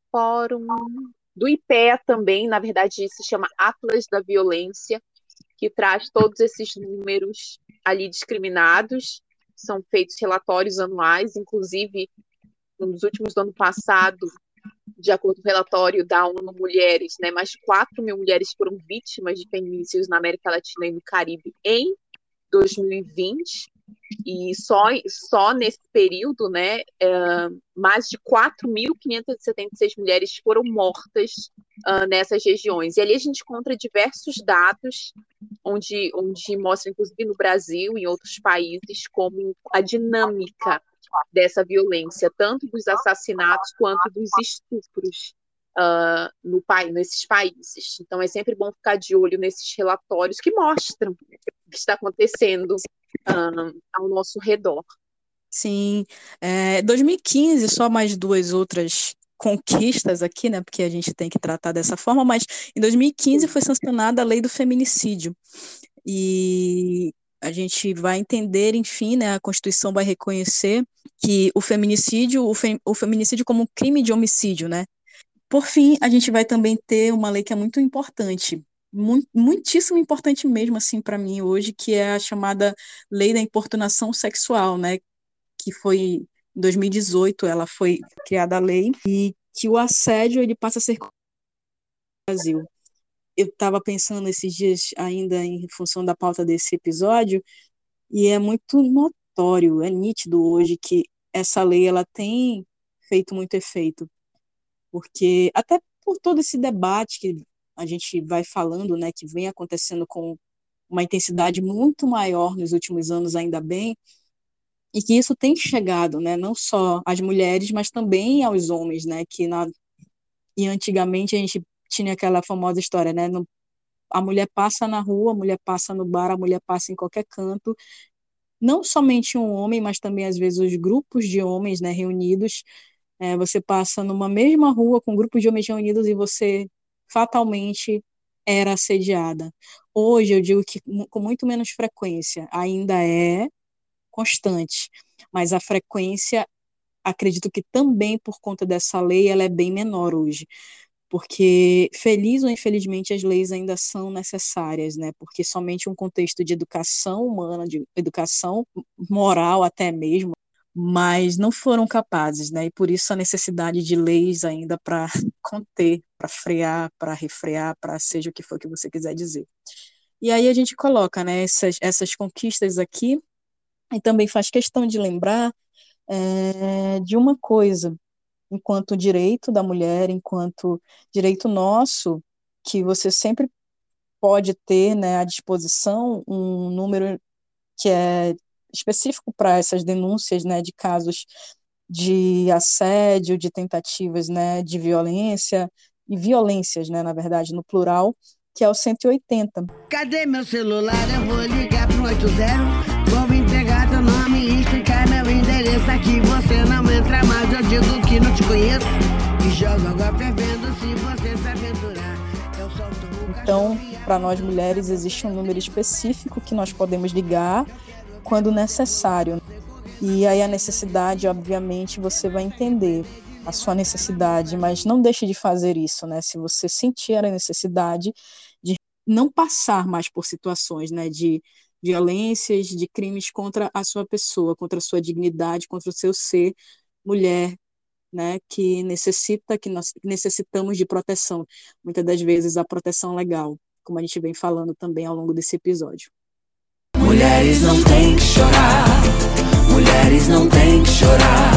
fórum do IPEA também, na verdade, se chama Atlas da Violência, que traz todos esses números ali discriminados. São feitos relatórios anuais, inclusive nos últimos do ano passado, de acordo com o relatório da ONU Mulheres, né, mais de 4 mil mulheres foram vítimas de feminicídios na América Latina e no Caribe em 2020. E só, só nesse período, né, é, mais de 4.576 mulheres foram mortas uh, nessas regiões. E ali a gente encontra diversos dados, onde, onde mostra, inclusive no Brasil e em outros países, como a dinâmica dessa violência, tanto dos assassinatos quanto dos estupros uh, no, nesses países. Então é sempre bom ficar de olho nesses relatórios que mostram o que está acontecendo uh, ao nosso redor. Sim, é, 2015, só mais duas outras conquistas aqui, né? Porque a gente tem que tratar dessa forma, mas em 2015 foi sancionada a lei do feminicídio. E a gente vai entender, enfim, né, a Constituição vai reconhecer que o feminicídio, o, fe, o feminicídio como um crime de homicídio, né? Por fim, a gente vai também ter uma lei que é muito importante, muitíssimo importante mesmo, assim, para mim hoje, que é a chamada Lei da Importunação Sexual, né? Que foi em 2018, ela foi criada a lei, e que o assédio ele passa a ser Brasil eu estava pensando esses dias ainda em função da pauta desse episódio, e é muito notório, é nítido hoje que essa lei ela tem feito muito efeito, porque até por todo esse debate que a gente vai falando, né, que vem acontecendo com uma intensidade muito maior nos últimos anos, ainda bem, e que isso tem chegado, né, não só às mulheres, mas também aos homens, né, que na e antigamente a gente tinha aquela famosa história, né? No, a mulher passa na rua, a mulher passa no bar, a mulher passa em qualquer canto. Não somente um homem, mas também às vezes os grupos de homens, né, reunidos. É, você passa numa mesma rua com grupos de homens reunidos e você fatalmente era assediada. Hoje eu digo que com muito menos frequência, ainda é constante, mas a frequência, acredito que também por conta dessa lei, ela é bem menor hoje porque feliz ou infelizmente as leis ainda são necessárias, né? Porque somente um contexto de educação humana, de educação moral até mesmo, mas não foram capazes, né? E por isso a necessidade de leis ainda para conter, para frear, para refrear, para seja o que for que você quiser dizer. E aí a gente coloca, né, essas, essas conquistas aqui e também faz questão de lembrar é, de uma coisa, enquanto direito da mulher, enquanto direito nosso, que você sempre pode ter né, à disposição um número que é específico para essas denúncias né, de casos de assédio, de tentativas né, de violência, e violências, né, na verdade, no plural, que é o 180. Cadê meu celular? Eu vou ligar pro 80. Vou entregar teu nome e explicar meu endereço. Aqui você não entra mais, eu digo que não te conheço. E jogo água fervendo se você se aventurar. Eu solto o Então, para nós mulheres, existe um número específico que nós podemos ligar quando necessário. E aí a necessidade, obviamente, você vai entender a sua necessidade, mas não deixe de fazer isso, né? Se você sentir a necessidade de não passar mais por situações, né, de violências, de crimes contra a sua pessoa, contra a sua dignidade, contra o seu ser mulher, né, que necessita, que nós necessitamos de proteção. Muitas das vezes a proteção legal, como a gente vem falando também ao longo desse episódio. Mulheres não têm que chorar, mulheres não têm que chorar.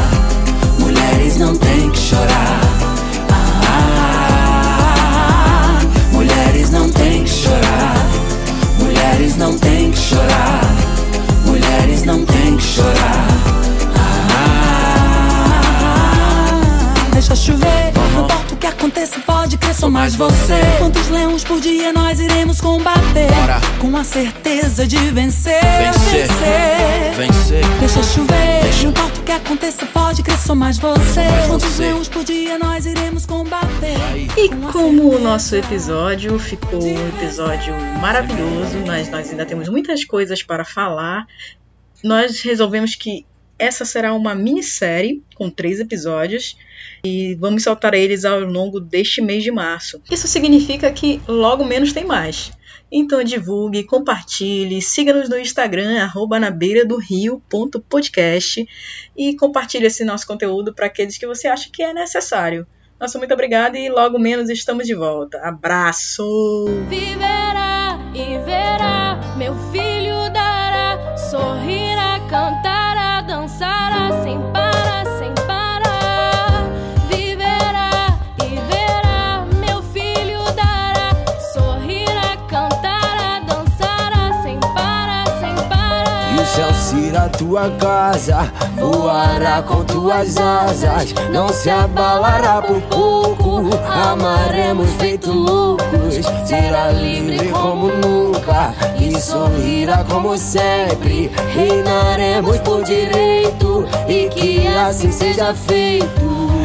Mulheres não têm que chorar. Ah, mulheres não têm que chorar. Mulheres não têm que chorar. Mulheres não têm que chorar. Ah, deixa chover, importa o que aconteça, pode crer, sou mais você. Quantos leões por dia nós iremos combater? Bora. Com a certeza de vencer, vencer, vencer. vencer. Deixa chover, deixa. não importa o que aconteça, pode crer, sou mais você. Quantos leões por dia nós iremos combater? E como o nosso episódio ficou um episódio maravilhoso, mas nós ainda temos muitas coisas para falar, nós resolvemos que essa será uma minissérie com três episódios e vamos soltar eles ao longo deste mês de março. Isso significa que logo menos tem mais. Então divulgue, compartilhe, siga-nos no Instagram, arroba na beira do rio ponto podcast, e compartilhe esse nosso conteúdo para aqueles que você acha que é necessário. Nossa, muito obrigada e logo menos estamos de volta. Abraço! Viverá e verá, meu filho será tua casa, voará com tuas asas, não se abalará por pouco. Amaremos feito loucos, será livre como nunca e sorrirá como sempre. Reinaremos por direito e que assim seja feito.